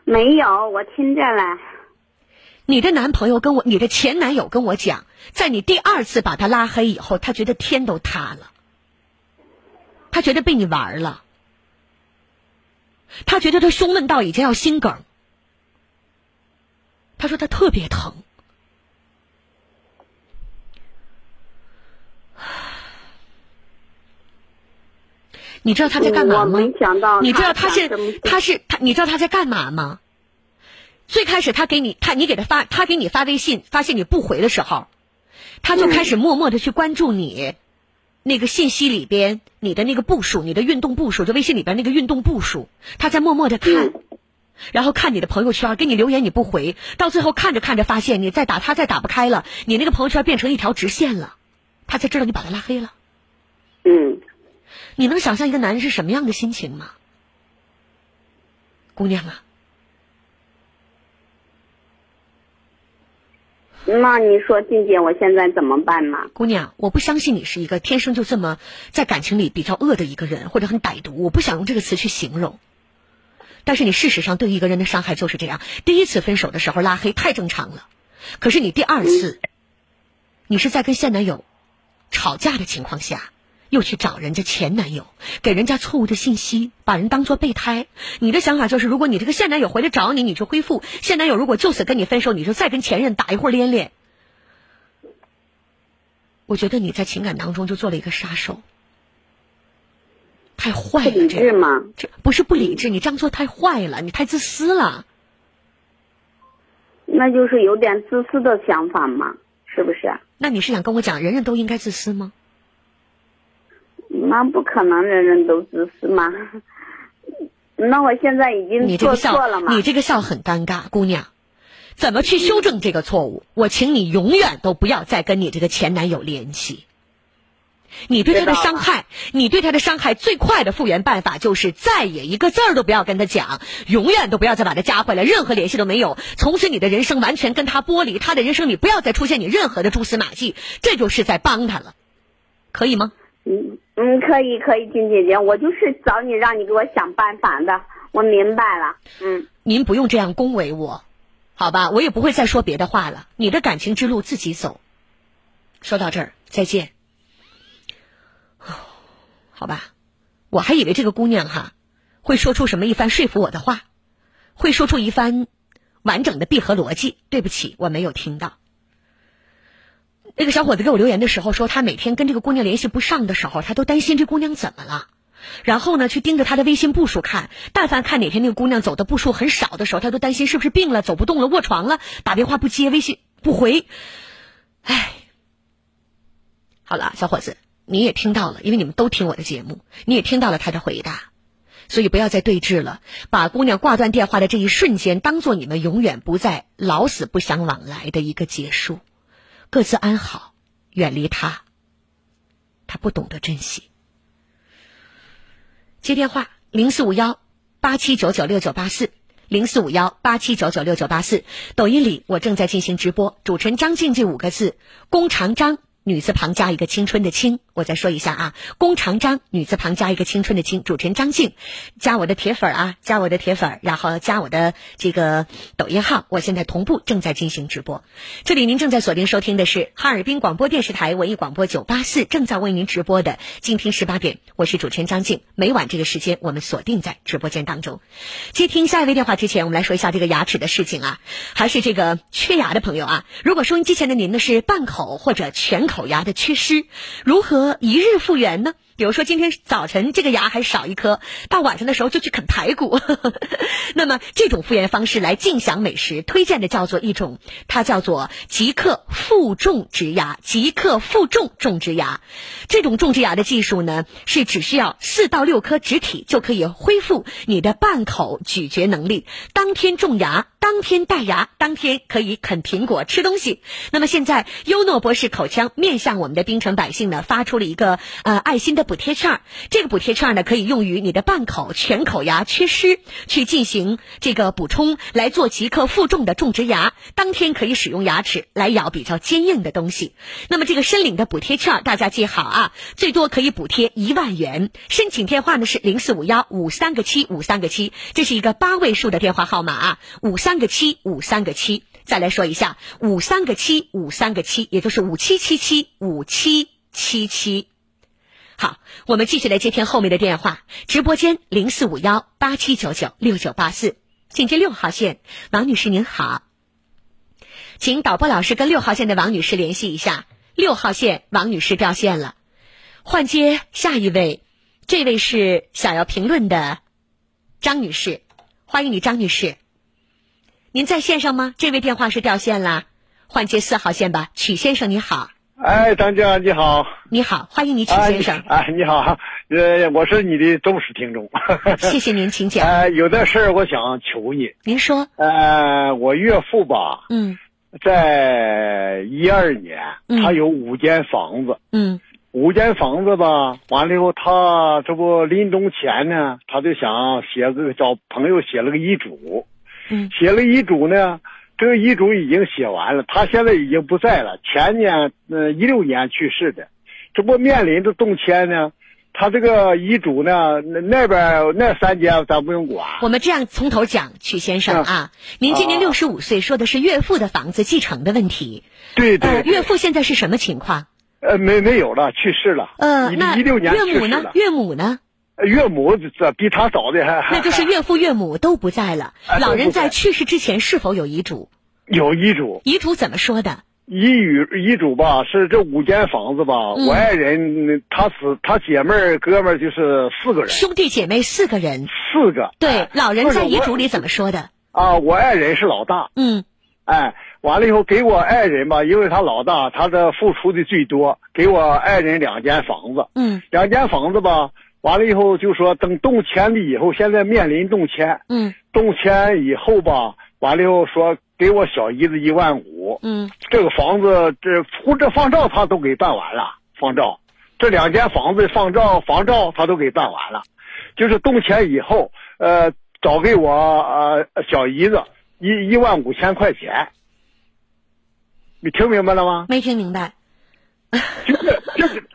没有，我听见了。你的男朋友跟我，你的前男友跟我讲，在你第二次把他拉黑以后，他觉得天都塌了。他觉得被你玩了。他觉得他胸闷到已经要心梗。他说他特别疼。你知道他在干嘛吗？你知道他是他是他，你知道他在干嘛吗？最开始他给你他你给他发他给你发微信，发现你不回的时候，他就开始默默的去关注你那个信息里边你的那个步数，你的运动步数，就微信里边那个运动步数，他在默默的看，然后看你的朋友圈，给你留言你不回，到最后看着看着发现你再打他再打不开了，你那个朋友圈变成一条直线了，他才知道你把他拉黑了。嗯。你能想象一个男人是什么样的心情吗，姑娘啊？那你说静姐，我现在怎么办呢？姑娘，我不相信你是一个天生就这么在感情里比较恶的一个人，或者很歹毒。我不想用这个词去形容，但是你事实上对一个人的伤害就是这样。第一次分手的时候拉黑太正常了，可是你第二次，你是在跟现男友吵架的情况下。又去找人家前男友，给人家错误的信息，把人当做备胎。你的想法就是，如果你这个现男友回来找你，你就恢复；现男友如果就此跟你分手，你就再跟前任打一会儿连连。我觉得你在情感当中就做了一个杀手，太坏了。理智吗？这不是不理智，你这样做太坏了，你太自私了。那就是有点自私的想法嘛，是不是？那你是想跟我讲，人人都应该自私吗？那不可能，人人都自私吗？那我现在已经做错了吗？你这个笑很尴尬，姑娘，怎么去修正这个错误？我请你永远都不要再跟你这个前男友联系。你对他的伤害，你对他的伤害最快的复原办法就是再也一个字儿都不要跟他讲，永远都不要再把他加回来，任何联系都没有。从此你的人生完全跟他剥离，他的人生里不要再出现你任何的蛛丝马迹，这就是在帮他了，可以吗？嗯。嗯，可以可以，金姐姐，我就是找你，让你给我想办法的。我明白了，嗯。您不用这样恭维我，好吧？我也不会再说别的话了。你的感情之路自己走。说到这儿，再见。好吧，我还以为这个姑娘哈会说出什么一番说服我的话，会说出一番完整的闭合逻辑。对不起，我没有听到。那个小伙子给我留言的时候说，他每天跟这个姑娘联系不上的时候，他都担心这姑娘怎么了。然后呢，去盯着她的微信步数看，但凡看哪天那个姑娘走的步数很少的时候，他都担心是不是病了、走不动了、卧床了，打电话不接、微信不回。唉，好了，小伙子，你也听到了，因为你们都听我的节目，你也听到了他的回答，所以不要再对峙了，把姑娘挂断电话的这一瞬间当做你们永远不再老死不相往来的一个结束。各自安好，远离他。他不懂得珍惜。接电话：零四五幺八七九九六九八四，零四五幺八七九九六九八四。抖音里我正在进行直播，主持人张静这五个字，弓长张，女字旁加一个青春的青。我再说一下啊，弓长张，女字旁加一个青春的青，主持人张静，加我的铁粉啊，加我的铁粉，然后加我的这个抖音号，我现在同步正在进行直播。这里您正在锁定收听的是哈尔滨广播电视台文艺广播九八四，正在为您直播的静听十八点，我是主持人张静。每晚这个时间，我们锁定在直播间当中。接听下一位电话之前，我们来说一下这个牙齿的事情啊，还是这个缺牙的朋友啊，如果收音机前的您呢是半口或者全口牙的缺失，如何？一日复原呢？比如说今天早晨这个牙还少一颗，到晚上的时候就去啃排骨。那么这种复原方式来尽享美食，推荐的叫做一种，它叫做即刻负重植牙。即刻负重种植牙，这种种植牙的技术呢，是只需要四到六颗植体就可以恢复你的半口咀嚼能力，当天种牙。当天戴牙，当天可以啃苹果吃东西。那么现在，优诺博士口腔面向我们的冰城百姓呢，发出了一个呃爱心的补贴券。这个补贴券呢，可以用于你的半口、全口牙缺失，去进行这个补充，来做即刻负重的种植牙。当天可以使用牙齿来咬比较坚硬的东西。那么这个申领的补贴券，大家记好啊，最多可以补贴一万元。申请电话呢是零四五幺五三个七五三个七，这是一个八位数的电话号码啊，五三。三个七五三个七，再来说一下五三个七五三个七，也就是五七七七五七七七。好，我们继续来接听后面的电话。直播间零四五幺八七九九六九八四，请接六号线，王女士您好，请导播老师跟六号线的王女士联系一下。六号线王女士掉线了，换接下一位，这位是想要评论的张女士，欢迎你，张女士。您在线上吗？这位电话是掉线了，换接四号线吧。曲先生你好，哎，张姐你好，你好，欢迎你，曲先生。哎，你好，呃，我是你的忠实听众。谢谢您，请讲。呃，有的事儿我想求你。您说。呃，我岳父吧，嗯，在一二年，他有五间房子，嗯，五间房子吧，完了以后，他这不临终前呢，他就想写个找朋友写了个遗嘱。嗯，写了遗嘱呢，这个遗嘱已经写完了，他现在已经不在了。前年，呃，一六年去世的，这不面临着动迁呢。他这个遗嘱呢，那那边那三间咱不用管。我们这样从头讲，曲先生啊，您今年六十五岁，说的是岳父的房子继承的问题。对对。岳父现在是什么情况？呃，没没有了，去世了。呃，那一六年岳母呢？岳母呢？岳母这比他早的还那就是岳父岳母都不在了。老人在去世之前是否有遗嘱？有遗嘱。遗嘱怎么说的？遗语遗嘱吧，是这五间房子吧。我爱人他死，他姐妹儿哥们儿就是四个人。兄弟姐妹四个人。四个。对，老人在遗嘱里怎么说的？啊，我爱人是老大。嗯。哎，完了以后给我爱人吧，因为他老大，他的付出的最多，给我爱人两间房子。嗯。两间房子吧。完了以后就说等动迁了以后，现在面临动迁。嗯。动迁以后吧，完了以后说给我小姨子一万五。嗯。这个房子这户这房照他都给办完了，房照，这两间房子房照房照他都给办完了，就是动迁以后，呃，找给我呃小姨子一一万五千块钱。你听明白了吗？没听明白。就是就是。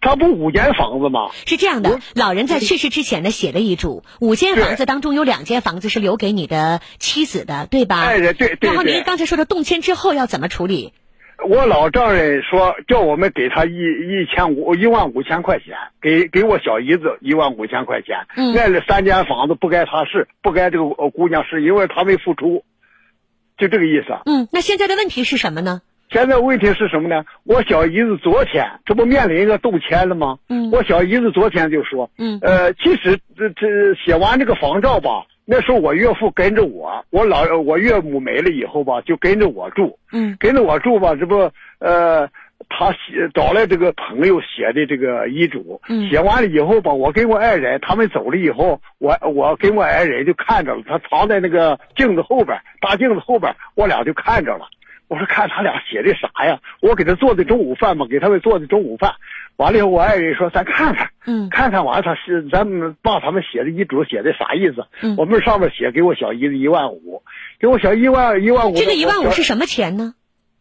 他不五间房子吗？是这样的，老人在去世之前呢写了遗嘱，五间房子当中有两间房子是留给你的妻子的，对吧？哎，对对。然后您刚才说的动迁之后要怎么处理？我老丈人说叫我们给他一一千五一万五千块钱，给给我小姨子一万五千块钱。嗯。那三间房子不该他是，不该这个姑娘是，因为他没付出，就这个意思。嗯，那现在的问题是什么呢？现在问题是什么呢？我小姨子昨天这不面临一个动迁了吗？嗯，我小姨子昨天就说，嗯，呃，其实这这写完这个房照吧，那时候我岳父跟着我，我老我岳母没了以后吧，就跟着我住，嗯，跟着我住吧，这不呃，他写找来这个朋友写的这个遗嘱，嗯，写完了以后吧，我跟我爱人他们走了以后，我我跟我爱人就看着了，他藏在那个镜子后边，大镜子后边，我俩就看着了。我说看他俩写的啥呀？我给他做的中午饭嘛，给他们做的中午饭。完了以后，我爱人说：“咱看看，嗯，看看完了他是咱们爸他们写的遗嘱写的啥意思？嗯，我们上面写给我小姨子一万五，给我小一万一万五。这个一万五是什么钱呢？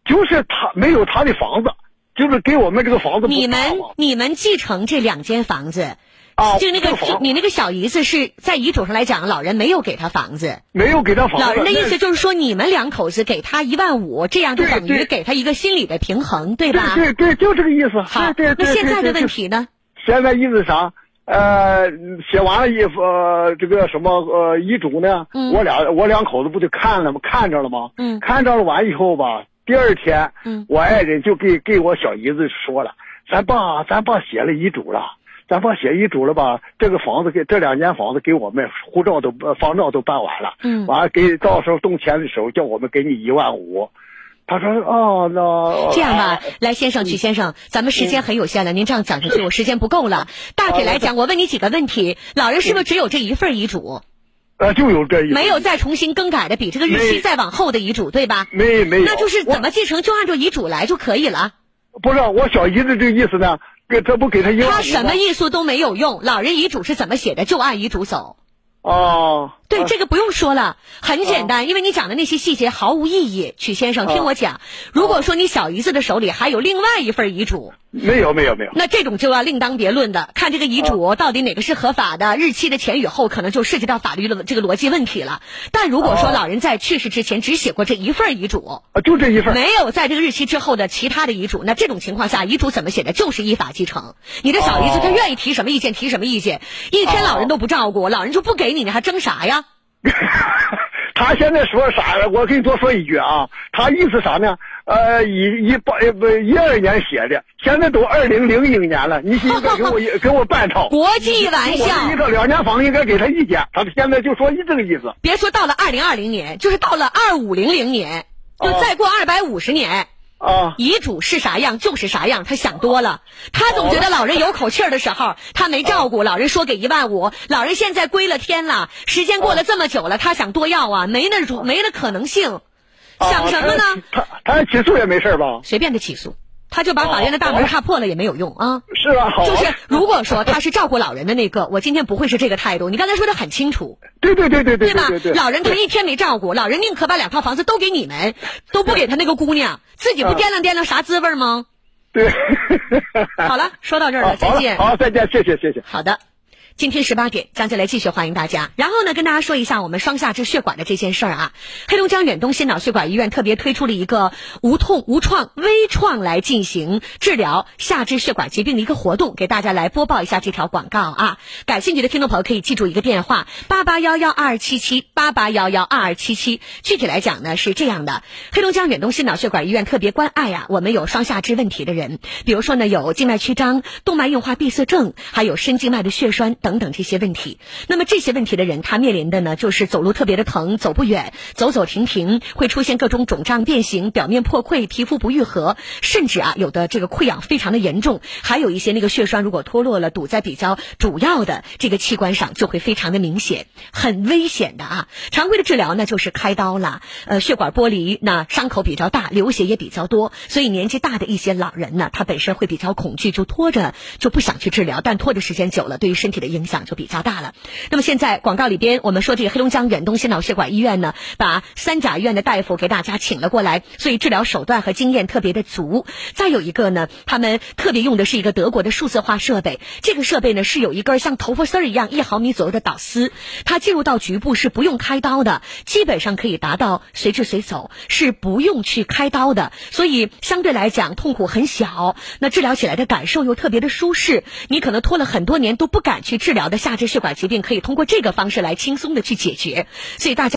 就是他没有他的房子，就是给我们这个房子。你们你们继承这两间房子。啊，就那个，你那个小姨子是在遗嘱上来讲，老人没有给他房子，没有给他房子。老人的意思就是说，你们两口子给他一万五，这样就等于给他一个心理的平衡，对吧？对对，就这个意思。好，对对。那现在的问题呢？现在意思啥？呃，写完了一呃这个什么呃遗嘱呢？嗯。我俩我两口子不就看了吗？看着了吗？嗯。看着了完以后吧，第二天，嗯，我爱人就给给我小姨子说了，咱爸咱爸写了遗嘱了。咱把写遗嘱了吧？这个房子给这两间房子给我们护照都房照都办完了，嗯，完了给到时候动钱的时候叫我们给你一万五。他说哦，那这样吧，来先生，曲先生，咱们时间很有限了，您这样讲下去，我时间不够了。大体来讲，我问你几个问题：老人是不是只有这一份遗嘱？呃，就有这一没有再重新更改的，比这个日期再往后的遗嘱，对吧？没没有，那就是怎么继承就按照遗嘱来就可以了。不是我小姨子这意思呢。给他不给他一万他什么艺术都没有用。老人遗嘱是怎么写的，就按遗嘱走。哦，对，这个不用说了，很简单，因为你讲的那些细节毫无意义。曲先生，听我讲，如果说你小姨子的手里还有另外一份遗嘱。没有没有没有，那这种就要另当别论的，看这个遗嘱到底哪个是合法的，日期的前与后可能就涉及到法律的这个逻辑问题了。但如果说老人在去世之前只写过这一份遗嘱，啊，就这一份，没有在这个日期之后的其他的遗嘱，那这种情况下，遗嘱怎么写的，就是依法继承。你的小姨子她愿意提什么意见提什么意见，一天老人都不照顾，老人就不给你，你还争啥呀？他现在说啥？我给你多说一句啊，他意思啥呢？呃，一一八不一二年写的，现在都二零零一年了，你应该给我 给我办套。国际玩笑。我一个两年房应该给他一间，他现在就说你这个意思。别说到了二零二零年，就是到了二五零零年，就再过二百五十年。啊，遗嘱是啥样就是啥样，他想多了。他总觉得老人有口气儿的时候，他没照顾老人，说给一万五，老人现在归了天了，时间过了这么久了，他想多要啊，没那主没那可能性，想什么呢？他他起诉也没事吧？随便的起诉。他就把法院的大门踏破了也没有用啊！是啊，好。就是如果说他是照顾老人的那个，我今天不会是这个态度。你刚才说的很清楚。对对对对对。对吧？老人他一天没照顾，老人宁可把两套房子都给你们，都不给他那个姑娘，自己不掂量掂量啥滋味吗？对。好了，说到这儿了，再见。好，再见，谢谢，谢谢。好的。今天十八点，张进来继续欢迎大家。然后呢，跟大家说一下我们双下肢血管的这件事儿啊。黑龙江远东心脑血管医院特别推出了一个无痛无创微创来进行治疗下肢血管疾病的一个活动，给大家来播报一下这条广告啊。感兴趣的听众朋友可以记住一个电话：八八幺幺二七七八八幺幺二二七七。具体来讲呢是这样的，黑龙江远东心脑血管医院特别关爱呀，我们有双下肢问题的人，比如说呢有静脉曲张、动脉硬化闭塞症，还有深静脉的血栓。等等这些问题，那么这些问题的人，他面临的呢，就是走路特别的疼，走不远，走走停停，会出现各种肿胀变形，表面破溃，皮肤不愈合，甚至啊，有的这个溃疡非常的严重，还有一些那个血栓如果脱落了，堵在比较主要的这个器官上，就会非常的明显，很危险的啊。常规的治疗呢，就是开刀了，呃，血管剥离，那伤口比较大，流血也比较多，所以年纪大的一些老人呢，他本身会比较恐惧，就拖着就不想去治疗，但拖的时间久了，对于身体的影影响就比较大了。那么现在广告里边，我们说这个黑龙江远东心脑血管医院呢，把三甲医院的大夫给大家请了过来，所以治疗手段和经验特别的足。再有一个呢，他们特别用的是一个德国的数字化设备，这个设备呢是有一根像头发丝儿一样一毫米左右的导丝，它进入到局部是不用开刀的，基本上可以达到随治随走，是不用去开刀的，所以相对来讲痛苦很小，那治疗起来的感受又特别的舒适。你可能拖了很多年都不敢去。治疗的下肢血管疾病可以通过这个方式来轻松的去解决，所以大家。